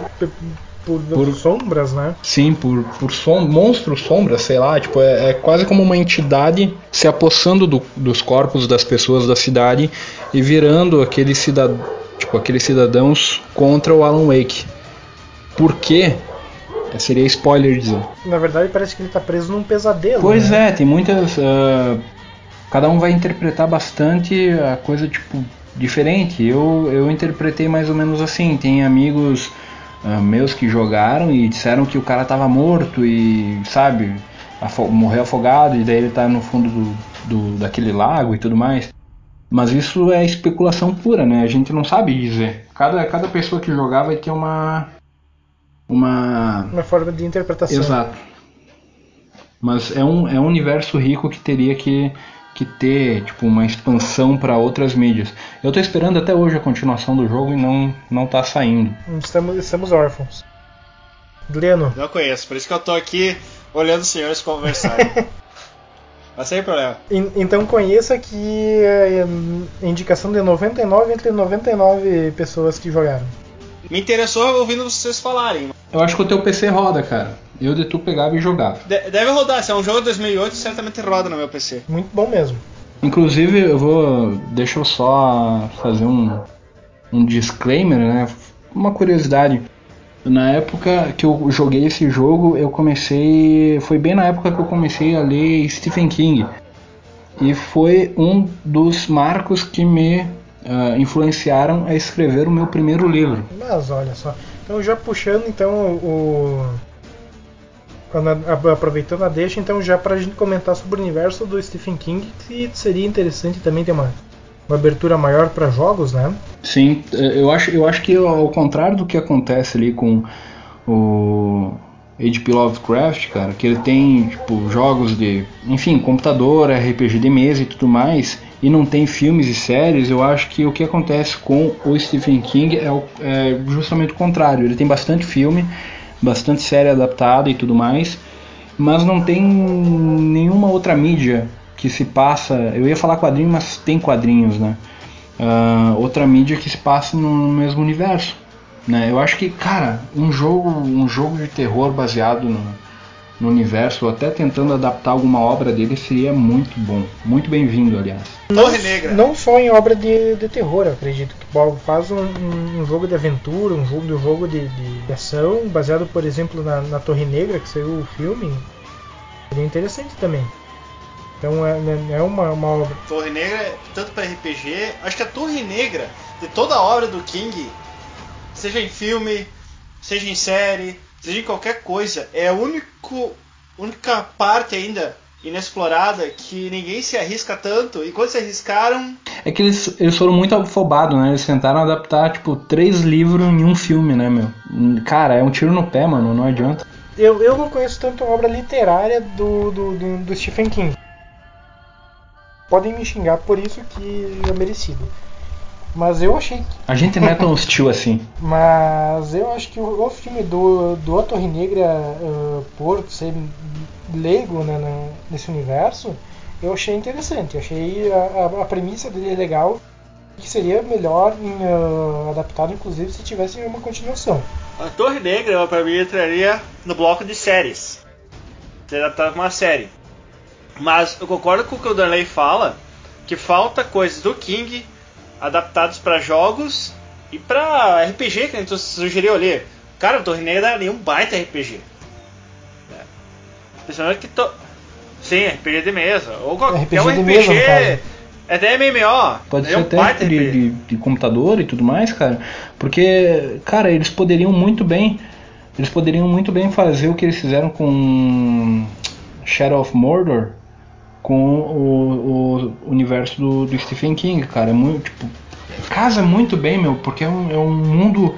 [SPEAKER 2] Por, por, sombras, né?
[SPEAKER 1] Sim, por, por som, monstros sombras, sei lá, tipo, é, é quase como uma entidade se apossando do, dos corpos das pessoas da cidade e virando aquele cidad, tipo, aqueles cidadãos contra o Alan Wake. Por quê? É, seria spoiler dizer.
[SPEAKER 2] Na verdade, parece que ele está preso num pesadelo.
[SPEAKER 1] Pois
[SPEAKER 2] né?
[SPEAKER 1] é, tem muitas. Uh, cada um vai interpretar bastante a coisa tipo diferente. Eu, eu interpretei mais ou menos assim. Tem amigos uh, meus que jogaram e disseram que o cara estava morto e, sabe, afo morreu afogado e daí ele está no fundo do, do, daquele lago e tudo mais. Mas isso é especulação pura, né? A gente não sabe dizer. Cada, cada pessoa que jogar vai ter uma, uma.
[SPEAKER 2] Uma forma de interpretação.
[SPEAKER 1] Exato. Mas é um, é um universo rico que teria que, que ter tipo, uma expansão para outras mídias. Eu estou esperando até hoje a continuação do jogo e não, não tá saindo.
[SPEAKER 2] Estamos, estamos órfãos. Leno.
[SPEAKER 3] Não conheço, por isso que eu tô aqui olhando os senhores conversarem. [laughs] Mas sem problema.
[SPEAKER 2] Então conheça que é indicação de 99 entre 99 pessoas que jogaram.
[SPEAKER 3] Me interessou ouvindo vocês falarem.
[SPEAKER 1] Eu acho que o teu PC roda, cara. Eu de tu pegava e jogava.
[SPEAKER 3] De deve rodar, se é um jogo de 2008, certamente roda no meu PC.
[SPEAKER 2] Muito bom mesmo.
[SPEAKER 1] Inclusive, eu vou. Deixa eu só fazer um, um disclaimer, né? Uma curiosidade. Na época que eu joguei esse jogo, eu comecei. Foi bem na época que eu comecei a ler Stephen King. E foi um dos marcos que me uh, influenciaram a escrever o meu primeiro livro.
[SPEAKER 2] Mas olha só, então já puxando então o aproveitando a deixa, então já para a gente comentar sobre o universo do Stephen King, que seria interessante também ter uma, uma abertura maior para jogos, né?
[SPEAKER 1] Sim, eu acho, eu acho que ao contrário do que acontece ali com o H.P. Lovecraft, cara, que ele tem tipo jogos de, enfim, computador, RPG de mesa e tudo mais, e não tem filmes e séries, eu acho que o que acontece com o Stephen King é, o, é justamente o contrário. Ele tem bastante filme, bastante série adaptada e tudo mais, mas não tem nenhuma outra mídia que se passa. Eu ia falar quadrinho, mas tem quadrinhos, né? Uh, outra mídia que se passa no mesmo universo. Né? Eu acho que, cara, um jogo, um jogo de terror baseado no, no universo, ou até tentando adaptar alguma obra dele, seria muito bom. Muito bem-vindo, aliás.
[SPEAKER 3] Torre Negra.
[SPEAKER 2] Não só em obra de, de terror, eu acredito que Bob faz um, um, jogo de aventura, um jogo, um jogo de, de, ação, baseado, por exemplo, na, na Torre Negra, que saiu o filme. Seria interessante também. Então é, né, é uma, uma obra.
[SPEAKER 3] Torre Negra, tanto para RPG, acho que a Torre Negra, de toda a obra do King, seja em filme, seja em série, seja em qualquer coisa, é a único, única parte ainda inexplorada que ninguém se arrisca tanto. E quando se arriscaram.
[SPEAKER 1] É que eles, eles foram muito afobados, né? Eles tentaram adaptar, tipo, três livros em um filme, né, meu? Cara, é um tiro no pé, mano, não adianta.
[SPEAKER 2] Eu, eu não conheço tanto a obra literária do, do, do, do Stephen King. Podem me xingar por isso que é merecido. Mas eu achei.
[SPEAKER 1] A gente não é tão hostil assim. [laughs]
[SPEAKER 2] Mas eu acho que o, o filme do, do A Torre Negra, uh, por ser leigo né, nesse universo, eu achei interessante. Eu achei a, a, a premissa dele legal. Que seria melhor em, uh, adaptado, inclusive, se tivesse uma continuação.
[SPEAKER 3] A Torre Negra, para mim, entraria no bloco de séries. Ser adaptado uma série. Mas eu concordo com o que o Darley fala, que falta coisas do King adaptados para jogos e para RPG, que a gente sugeriu ali. Cara, o Torre Negra é um baita RPG. É. Principalmente que. To... Sim, RPG de mesa. Ou
[SPEAKER 2] RPG é um RPG. Mesa,
[SPEAKER 3] é até MMO.
[SPEAKER 1] Pode ser é um até de, de, de, computador e tudo mais, cara. Porque, cara, eles poderiam muito bem. Eles poderiam muito bem fazer o que eles fizeram com Shadow of Mordor. Com o, o universo do, do, Stephen King, cara. É muito, tipo, casa muito bem, meu, porque é um, é um mundo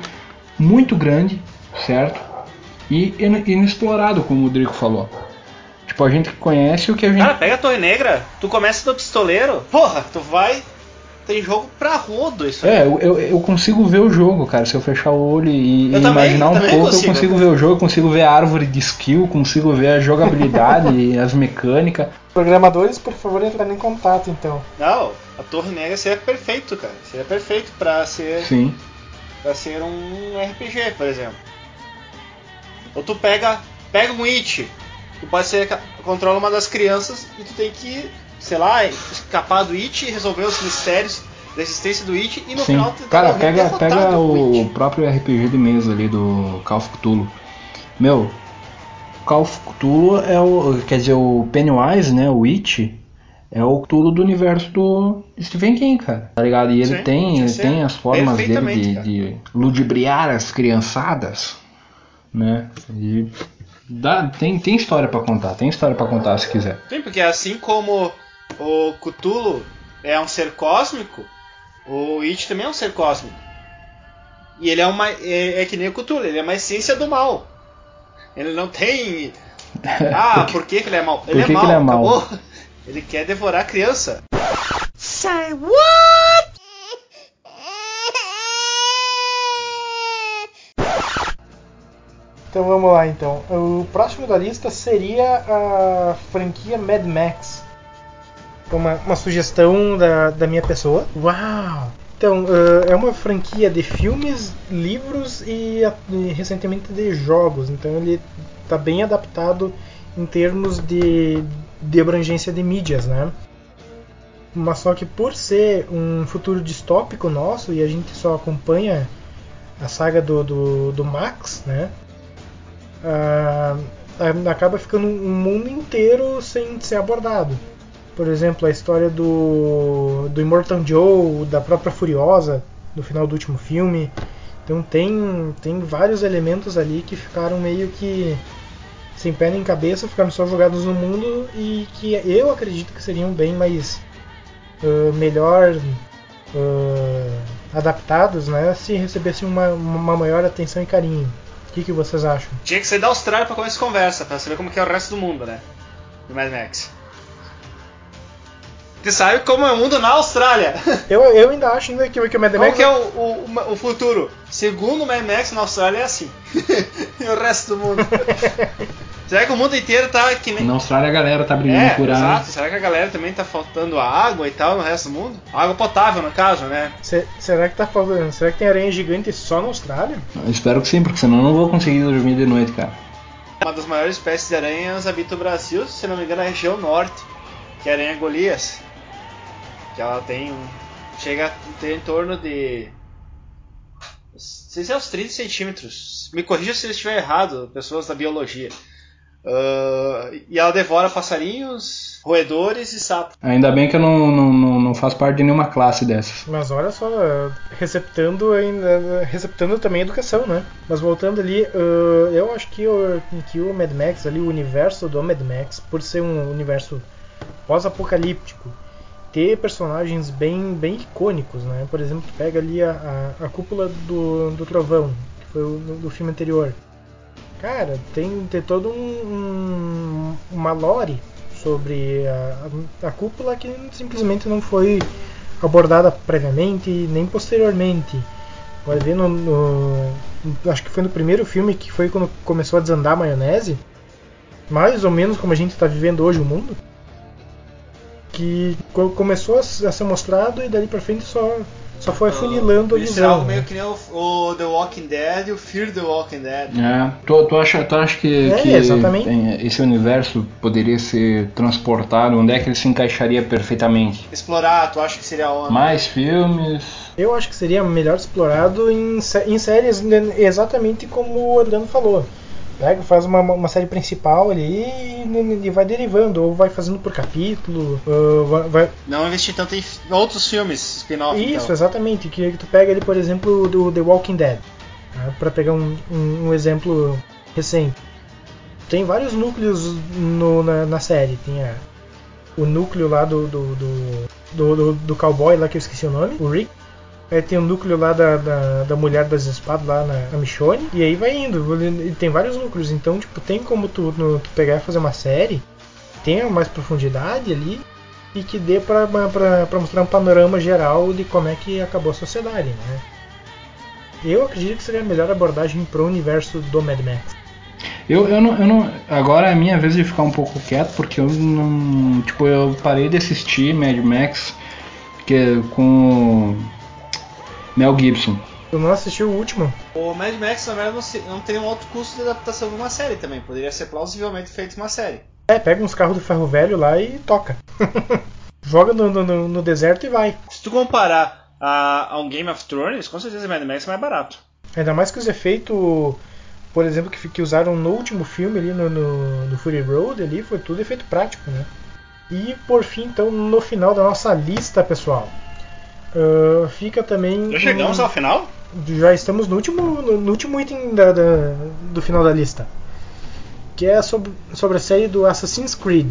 [SPEAKER 1] muito grande, certo? E inexplorado, como o Drico falou. Tipo, a gente conhece o que a gente.
[SPEAKER 3] Cara, pega a Torre Negra, tu começa do pistoleiro, porra, tu vai tem jogo pra rodo isso
[SPEAKER 1] É, eu, eu consigo ver o jogo, cara. Se eu fechar o olho e, e também, imaginar um pouco, consigo. eu consigo ver o jogo, eu consigo ver a árvore de skill, consigo ver a jogabilidade, [laughs] as mecânicas.
[SPEAKER 2] Programadores, por favor, entrarem em contato então.
[SPEAKER 3] Não, a Torre Negra seria perfeito, cara. Seria perfeito pra ser.
[SPEAKER 1] Sim.
[SPEAKER 3] Pra ser um RPG, por exemplo. Ou tu pega. Pega um It. Tu pode ser. Controla uma das crianças e tu tem que sei lá, escapar do It, resolver os mistérios da existência do It e no
[SPEAKER 1] Sim.
[SPEAKER 3] final
[SPEAKER 1] Cara, pega, pega o, o próprio RPG de mesa ali do Call of Cthulhu. Meu, Call of Cthulhu é o. Quer dizer, o Pennywise, né? O It é o Cthulhu do universo do Stephen King, cara. Tá ligado? E ele Sim, tem, ele tem as formas dele de, de, ludibriar as criançadas, né? E dá, tem, tem história para contar, tem história para contar se quiser.
[SPEAKER 3] Sim, porque assim como o Cthulhu é um ser cósmico, o It também é um ser cósmico. E ele é uma. É, é que nem o Cthulhu, ele é uma essência do mal. Ele não tem. [laughs] Ah, por que, que ele é mal? Ele,
[SPEAKER 1] por
[SPEAKER 3] que é, mal,
[SPEAKER 1] ele é mal?
[SPEAKER 3] Acabou. Ele quer devorar a criança.
[SPEAKER 2] Say what? Então vamos lá então. O próximo da lista seria a franquia Mad Max uma, uma sugestão da, da minha pessoa. Uau! Então, uh, é uma franquia de filmes, livros e, e, recentemente de jogos. Então, ele está bem adaptado em termos de, de abrangência de mídias, né? Mas só que por ser um futuro distópico nosso e a gente só acompanha a saga do, do, do Max, né? Uh, acaba ficando um mundo inteiro sem ser abordado por exemplo, a história do, do Immortal Joe, da própria Furiosa, no final do último filme. Então tem, tem vários elementos ali que ficaram meio que sem pé nem cabeça, ficaram só jogados no mundo e que eu acredito que seriam bem mais uh, melhor uh, adaptados, né, se recebessem uma, uma maior atenção e carinho. O que, que vocês acham?
[SPEAKER 3] Tinha que ser da Austrália para começar essa conversa, para saber como é o resto do mundo, né? Do Mad Max. Você sabe como é o mundo na Austrália. [laughs]
[SPEAKER 2] Eu, eu ainda acho ainda que, que o Mad Max.
[SPEAKER 3] Qual que é o, o, o futuro? Segundo o Mad Max, na Austrália é assim. [laughs] e o resto do mundo. [laughs] Será que o mundo inteiro tá que nem.
[SPEAKER 1] Na Austrália a galera tá brigando
[SPEAKER 3] é,
[SPEAKER 1] por água.
[SPEAKER 3] Exato. Será que a galera também tá faltando água e tal no resto do mundo? Água potável, no caso, né?
[SPEAKER 2] Se, será que tá faltando. Será que tem aranha gigante só na Austrália?
[SPEAKER 1] Eu espero que sim, porque senão eu não vou conseguir dormir de noite, cara.
[SPEAKER 3] Uma das maiores espécies de aranhas habita o Brasil, se não me engano, na região norte, que é a aranha Golias que ela tem um, chega a ter em torno de não sei se é uns 30 centímetros. Me corrija se eu estiver errado, pessoas da biologia. Uh, e ela devora passarinhos, roedores e sapos.
[SPEAKER 1] Ainda bem que eu não, não, não, não faço parte de nenhuma classe dessas.
[SPEAKER 2] Mas olha só, receptando ainda receptando também educação, né? Mas voltando ali, uh, eu acho que o, que o Mad Max ali, o universo do Mad Max, por ser um universo pós-apocalíptico, ter personagens bem, bem icônicos, né? Por exemplo, pega ali a, a, a cúpula do, do trovão, que foi o do filme anterior. Cara, tem, tem todo um, um uma lore sobre a, a, cúpula que simplesmente não foi abordada previamente nem posteriormente. Vai ver no, no, acho que foi no primeiro filme que foi quando começou a desandar a maionese, mais ou menos como a gente está vivendo hoje o mundo que começou a ser mostrado e dali pra frente só, só foi afunilando uh, a visão. Isso é
[SPEAKER 3] algo meio que nem o, o, The Walking Dead e o Fear the Walking Dead.
[SPEAKER 1] É. Tu, tu, acha, tu acha que, é, que esse universo poderia ser transportado? Onde é que ele se encaixaria perfeitamente?
[SPEAKER 3] Explorar, tu acha que seria onde?
[SPEAKER 1] Mais filmes?
[SPEAKER 2] Eu acho que seria melhor explorado em, em séries exatamente como o Adriano falou pega, faz uma, uma série principal ali e, e, vai derivando, ou vai fazendo por capítulo, vai, vai...
[SPEAKER 3] Não investir tanto em outros filmes spin-off.
[SPEAKER 2] Isso, então. exatamente. Que, que tu pega ali, por exemplo, do The Walking Dead, né, para pegar um, um, um, exemplo recente. Tem vários núcleos no, na, na, série. Tem a, o núcleo lá do do, do, do, do, do cowboy lá que eu esqueci o nome, o Rick. Aí tem o núcleo lá da, da, da mulher das espadas lá na, Michonne. E aí vai indo. E tem vários núcleos. Então, tipo, tem como tu, no, tu pegar e fazer uma série. Tenha mais profundidade ali. E que dê pra, pra, pra mostrar um panorama geral de como é que acabou a sociedade, né? Eu acredito que seria a melhor abordagem pro universo do Mad Max.
[SPEAKER 1] Eu, eu, não, eu não. Agora é a minha vez de ficar um pouco quieto, porque eu não. Tipo, eu parei de assistir Mad Max que, com Mel Gibson.
[SPEAKER 2] Eu não assisti o último.
[SPEAKER 3] O Mad Max, na verdade, não, tem um alto custo de adaptação de uma série também. Poderia ser plausivelmente feito uma série.
[SPEAKER 2] É, pega uns carros do ferro velho lá e toca. [laughs] Joga no, no, no, deserto e vai.
[SPEAKER 3] Se tu comparar a, a um Game of Thrones, com certeza Mad Max é mais barato.
[SPEAKER 2] Ainda mais que os efeitos, por exemplo, que, que usaram no último filme ali no, no, no Fury Road ali, foi tudo efeito prático, né? E por fim, então, no final da nossa lista, pessoal, uh, fica também.
[SPEAKER 3] Já chegamos ao final?
[SPEAKER 2] Já estamos no último, no, no último item da, da, do final da lista, que é sobre, sobre a série do Assassin's Creed,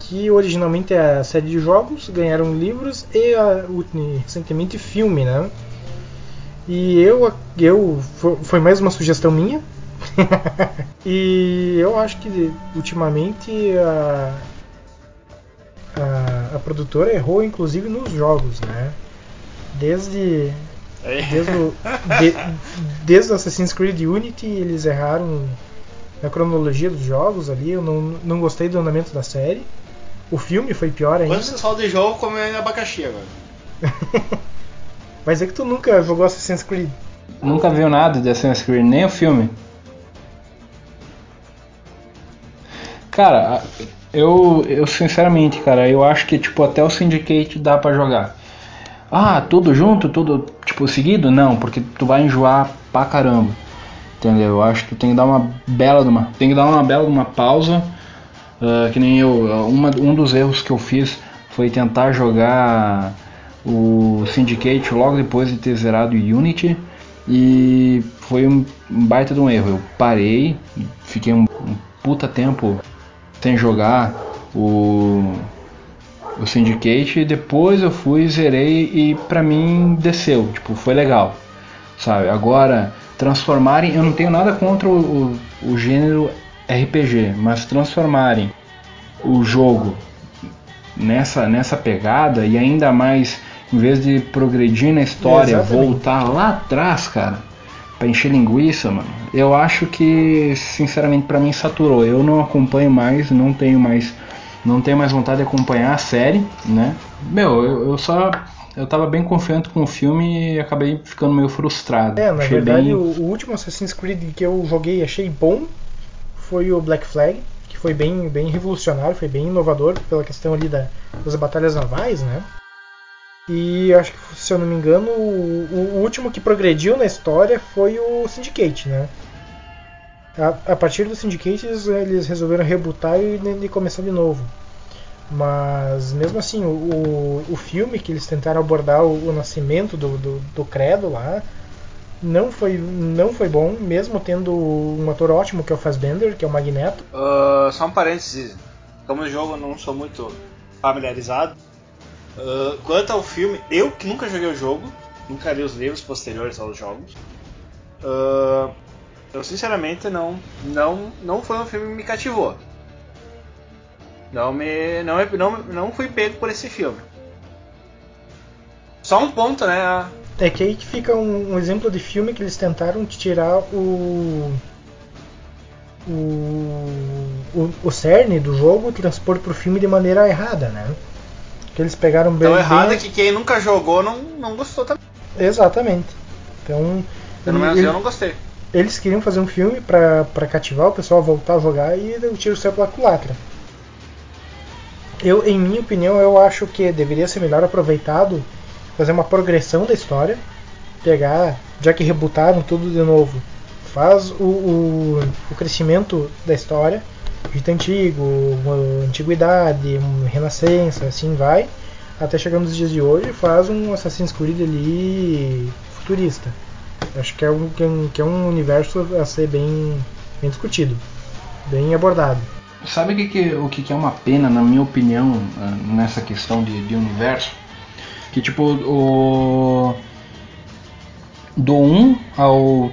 [SPEAKER 2] que originalmente é a série de jogos, ganharam livros e a, recentemente filme, né? E eu, eu foi mais uma sugestão minha. [laughs] e eu acho que ultimamente a, a, a, produtora errou inclusive nos jogos, né? Desde desde o, de, desde o Assassin's Creed Unity eles erraram na cronologia dos jogos ali. Eu não, não gostei do andamento da série. O filme foi pior ainda.
[SPEAKER 3] Quando você fala de jogo, comendo abacaxi agora. [laughs]
[SPEAKER 2] Mas é que tu nunca jogou Assassin's Creed.
[SPEAKER 1] Nunca viu nada de Assassin's Creed, nem o filme. Cara, eu, eu sinceramente, cara, eu acho que tipo até o Syndicate dá para jogar. Ah, tudo junto, tudo tipo seguido? Não, porque tu vai enjoar pra caramba. Entendeu? Eu acho que tu tem que dar uma bela de uma, tem que dar uma bela de uma pausa. Uh, que nem eu, uma, um dos erros que eu fiz foi tentar jogar o Syndicate logo depois de ter zerado o Unity e foi um baita de um erro. Eu parei, fiquei um, um puta tempo sem jogar o, o Syndicate e depois eu fui, zerei e pra mim desceu, tipo, foi legal, sabe? Agora, transformarem, eu não tenho nada contra o, o, o gênero RPG, mas transformarem o jogo nessa, nessa pegada e ainda mais em vez de progredir na história, voltar lá atrás, cara, para encher linguiça, mano. Eu acho que, sinceramente, para mim saturou. Eu não acompanho mais, não tenho mais, não tenho mais vontade de acompanhar a série, né? Meu, eu, eu só eu tava bem confiante com o filme e acabei ficando meio frustrado.
[SPEAKER 2] É, na achei verdade, bem... o, o, último Assassin's Creed que eu joguei e achei bom foi o Black Flag, que foi bem, bem revolucionário, foi bem inovador pela questão ali da, das batalhas navais, né? E acho que, se eu não me engano, o, o, último que progrediu na história foi o Syndicate, né? A, a partir do Syndicate eles, resolveram rebutar e, e, começar de novo. Mas mesmo assim, o, o filme que eles tentaram abordar o, o nascimento do, do, do, credo lá não foi, não foi bom, mesmo tendo um ator ótimo que é o Fassbender, que é o Magneto.
[SPEAKER 3] Uh, só um parênteses, como o jogo não sou muito familiarizado, Uh, quanto ao filme, eu que nunca joguei o jogo, nunca li os livros posteriores aos jogos. Uh, eu sinceramente não, não, não foi um filme que me cativou. Não me, não, não, não fui pego por esse filme. Só um ponto, né?
[SPEAKER 2] É que aí que fica um, um exemplo de filme que eles tentaram tirar o o, o, o cerne do jogo e transpor para o filme de maneira errada, né? Que eles pegaram bem.
[SPEAKER 3] Então errado bem... que quem nunca jogou não, não gostou também.
[SPEAKER 2] Exatamente. Então.
[SPEAKER 3] Pelo menos ele, eu não gostei.
[SPEAKER 2] Eles queriam fazer um filme para cativar o pessoal a voltar a jogar e o tiro saiu pela culatra. Eu, em minha opinião, eu acho que deveria ser melhor aproveitado fazer uma progressão da história, pegar, já que rebutaram tudo de novo, faz o, o, o crescimento da história Egito Antigo, Antiguidade, Renascença, assim vai, até chegar nos dias de hoje faz um Assassin's Creed ali futurista. Acho que é um, que é um universo a ser bem, bem discutido, bem abordado.
[SPEAKER 1] sabe o que, que, o que, que é uma pena, na minha opinião, ah, nessa questão de, de universo? Que tipo, o. Do 1 ao.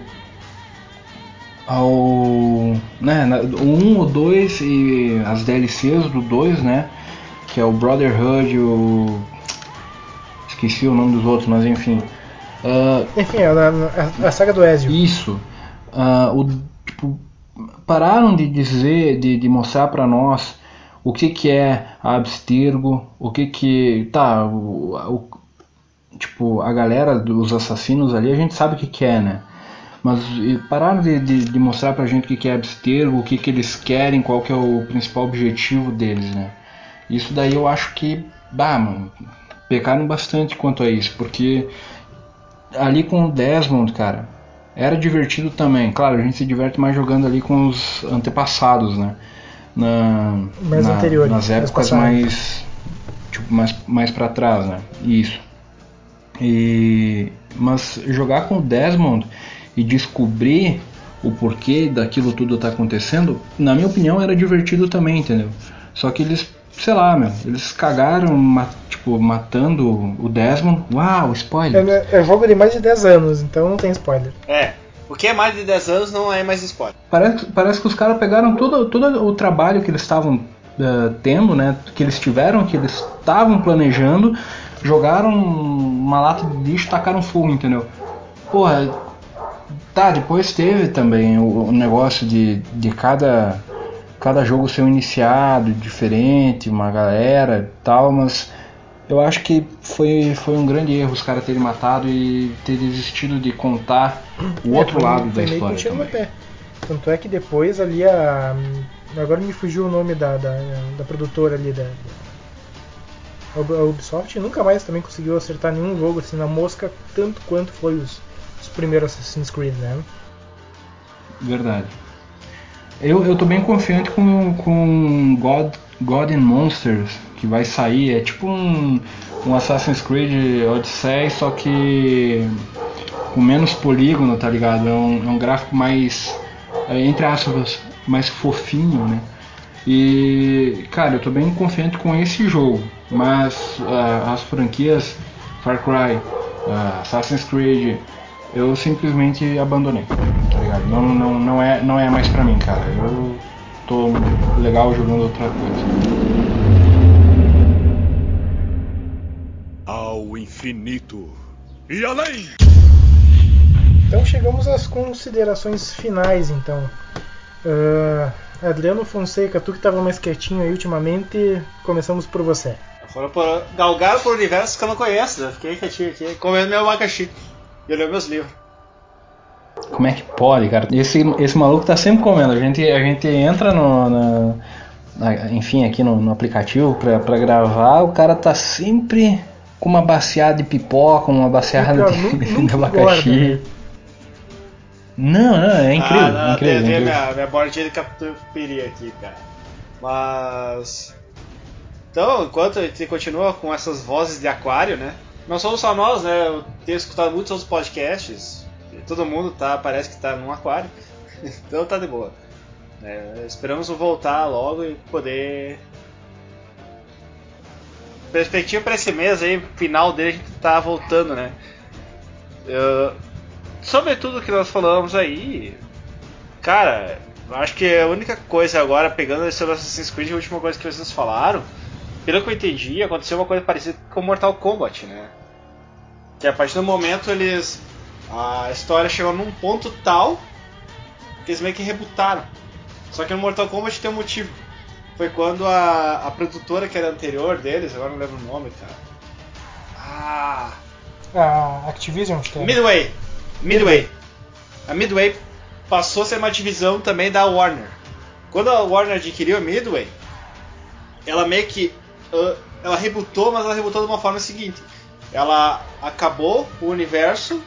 [SPEAKER 1] ao. né, o 1, o 2 e as DLCs do 2, né? Que é o Brotherhood, o. Esqueci o nome dos outros, mas enfim.
[SPEAKER 2] Uh, enfim, é a, a, a, saga do Ezio.
[SPEAKER 1] Isso. Uh, o, tipo, pararam de dizer, de, de mostrar para nós o que, que é abstergo, o que que tá, o, o, tipo a galera dos assassinos ali a gente sabe o que, que é, né? Mas pararam de, de, de mostrar pra gente o que, que é abstergo, o que, que eles querem, qual que é o principal objetivo deles, né? Isso daí eu acho que, bah, mano, pecaram bastante quanto a isso, porque ali com o Desmond, cara, era divertido também. Claro, a gente se diverte mais jogando ali com os antepassados, né? Na,
[SPEAKER 2] mais na, anteriores,
[SPEAKER 1] nas épocas mais tipo mais mais para trás, né? Isso. E mas jogar com o Desmond e descobrir o porquê daquilo tudo tá acontecendo, na minha opinião era divertido também, entendeu? Só que eles, sei lá, meu, eles cagaram, tipo, matando o Desmond. Uau, spoiler.
[SPEAKER 2] É, é jogo de mais de 10 anos, então não tem spoiler.
[SPEAKER 3] É. O que é mais de 10 anos não é mais spoiler.
[SPEAKER 1] Parece, parece que os caras pegaram todo, todo o trabalho que eles estavam uh, tendo, né? Que eles tiveram, que eles estavam planejando, jogaram uma lata de lixo e tacaram fogo, entendeu? Porra, tá, depois teve também o, o negócio de, de cada, cada jogo ser um iniciado diferente, uma galera e tal, mas eu acho que foi, foi um grande erro os caras terem matado e ter desistido de contar o é, outro foi, lado foi da história. Também. Pé.
[SPEAKER 2] Tanto é que depois ali a. Agora me fugiu o nome da, da, da produtora ali da. A Ubisoft nunca mais também conseguiu acertar nenhum jogo assim na mosca, tanto quanto foi os, os primeiros Assassin's Creed, né?
[SPEAKER 1] Verdade. Eu, eu tô bem confiante com, com God, God and Monsters, que vai sair. É tipo um, um Assassin's Creed Odyssey, só que com menos polígono, tá ligado? É um, é um gráfico mais, é, entre aspas, mais fofinho, né? E, cara, eu tô bem confiante com esse jogo, mas uh, as franquias Far Cry, uh, Assassin's Creed, eu simplesmente abandonei, tá ligado? Não, não, não, é, não é mais pra mim, cara. Eu tô legal jogando outra coisa.
[SPEAKER 4] Ao infinito e além!
[SPEAKER 2] Então chegamos às considerações finais, então. Uh, Adriano Fonseca, tu que estava mais quietinho aí ultimamente, começamos por você.
[SPEAKER 3] Foram por, galgaram por universos que eu não conheço, né? Fiquei quietinho aqui, comendo meu abacaxi e olhando meus livros.
[SPEAKER 1] Como é que pode, cara? Esse, esse maluco tá sempre comendo. A gente, a gente entra no. Na, na, enfim, aqui no, no aplicativo pra, pra gravar, o cara tá sempre com uma baciada de pipoca, uma baciada de, [laughs] de abacaxi. Né? Não, não, é incrível. Ah, não, incrível,
[SPEAKER 3] tem,
[SPEAKER 1] incrível.
[SPEAKER 3] minha, minha bordinha de catupiry aqui, cara. Mas. Então, enquanto a gente continua com essas vozes de aquário, né? Não somos só nós, né? Eu tenho escutado muitos outros podcasts. todo mundo tá, parece que tá num aquário. [laughs] então tá de boa. É, esperamos voltar logo e poder. Perspectiva para esse mês aí, final dele, a gente tá voltando, né? Sobre tudo que nós falamos aí, cara, acho que a única coisa agora, pegando esse Assassin's Creed, a última coisa que vocês falaram, pelo que eu entendi, aconteceu uma coisa parecida com Mortal Kombat, né? Que a partir do momento eles. A história chegou num ponto tal que eles meio que rebutaram. Só que no Mortal Kombat tem um motivo. Foi quando a, a produtora que era anterior deles, agora não lembro o nome, cara. Ah.
[SPEAKER 2] A Activision, acho que
[SPEAKER 3] é. Midway. Midway. A Midway passou a ser uma divisão também da Warner. Quando a Warner adquiriu a Midway, ela meio que. Ela rebutou, mas ela rebutou de uma forma seguinte. Ela acabou o universo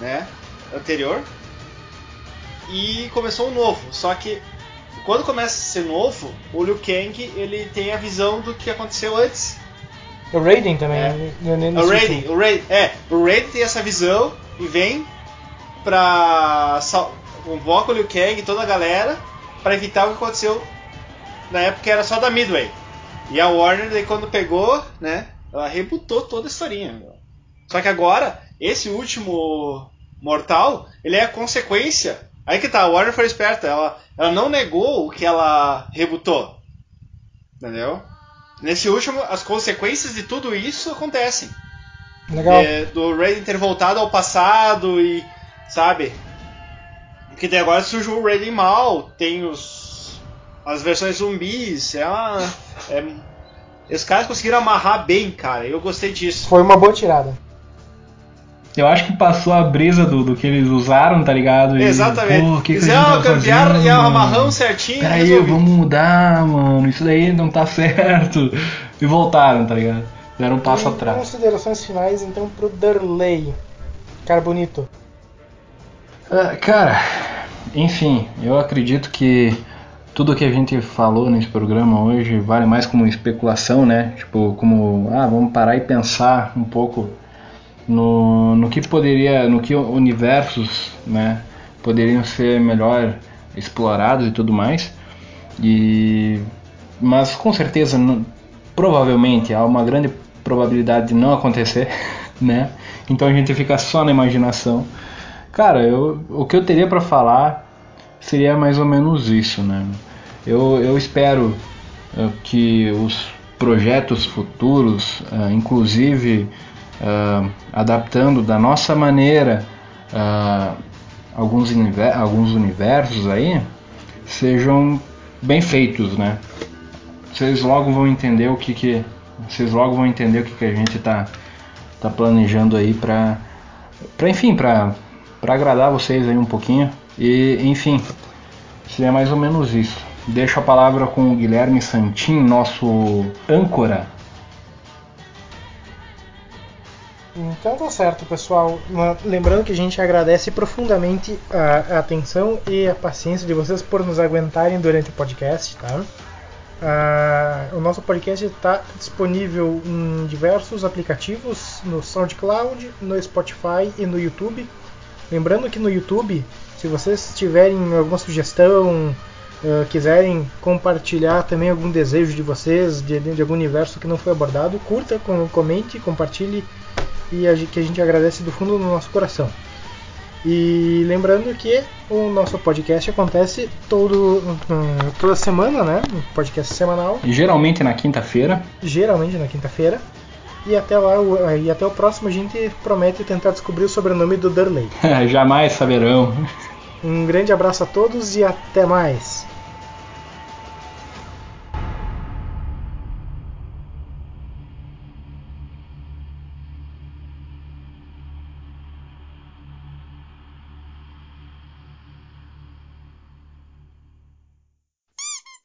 [SPEAKER 3] né, anterior e começou um novo. Só que quando começa a ser novo, o Liu Kang ele tem a visão do que aconteceu antes.
[SPEAKER 2] O Raiden também.
[SPEAKER 3] É. Né, o Raiden, o Raiden, é, o Raiden tem essa visão e vem pra convoca o Liu Kang e toda a galera para evitar o que aconteceu na época era só da Midway. E a Warner, daí, quando pegou, né, ela rebutou toda a historinha. Só que agora, esse último Mortal, ele é a consequência. Aí que tá, a Warner foi esperta, ela, ela não negou o que ela rebutou. Entendeu? Nesse último, as consequências de tudo isso acontecem.
[SPEAKER 2] Legal.
[SPEAKER 3] É, do Raiden ter voltado ao passado e. Sabe? Porque daí agora surge o Raiden mal, tem os. As versões zumbis, é uma. É, os caras conseguiram amarrar bem, cara. Eu gostei disso.
[SPEAKER 2] Foi uma boa tirada.
[SPEAKER 1] Eu acho que passou a brisa do, do que eles usaram, tá ligado?
[SPEAKER 3] E, Exatamente. Pô, que Fizeram que cambiar e amarrão certinho.
[SPEAKER 1] Peraí, vamos mudar, mano. Isso daí não tá [laughs] certo. E voltaram, tá ligado? Deram um passo e atrás.
[SPEAKER 2] Considerações finais então pro Durley. Cara bonito.
[SPEAKER 1] Uh, cara, enfim, eu acredito que tudo que a gente falou nesse programa hoje vale mais como especulação, né? Tipo, como, ah, vamos parar e pensar um pouco no, no que poderia, no que universos, né, poderiam ser melhor explorados e tudo mais. E mas com certeza, provavelmente há uma grande probabilidade de não acontecer, [laughs] né? Então a gente fica só na imaginação. Cara, eu, o que eu teria para falar seria mais ou menos isso, né? Eu, eu espero uh, que os projetos futuros, uh, inclusive uh, adaptando da nossa maneira alguns, univer alguns universos aí, sejam bem feitos, né? Vocês logo vão entender o que, que vocês logo vão entender o que, que a gente está tá planejando aí para para enfim para agradar vocês aí um pouquinho e enfim seria mais ou menos isso deixo a palavra com o Guilherme Santin nosso âncora
[SPEAKER 2] Então tá certo, pessoal. Lembrando que a gente agradece profundamente a, atenção e a paciência de vocês por nos aguentarem durante o podcast, tá? Uh, o nosso podcast está disponível em diversos aplicativos, no SoundCloud, no Spotify e no YouTube. Lembrando que no YouTube, se vocês tiverem alguma sugestão, uh, quiserem compartilhar também algum desejo de vocês, de, de algum universo que não foi abordado, curta, comente, compartilhe e a, que a gente agradece do fundo do nosso coração. E lembrando que o nosso podcast acontece todo, toda semana, né? Um podcast semanal.
[SPEAKER 1] Geralmente na quinta-feira.
[SPEAKER 2] Geralmente na quinta-feira. E até lá, e até o próximo a gente promete tentar descobrir o sobrenome do Durley. [laughs]
[SPEAKER 1] Jamais saberão.
[SPEAKER 2] Um grande abraço a todos e até mais.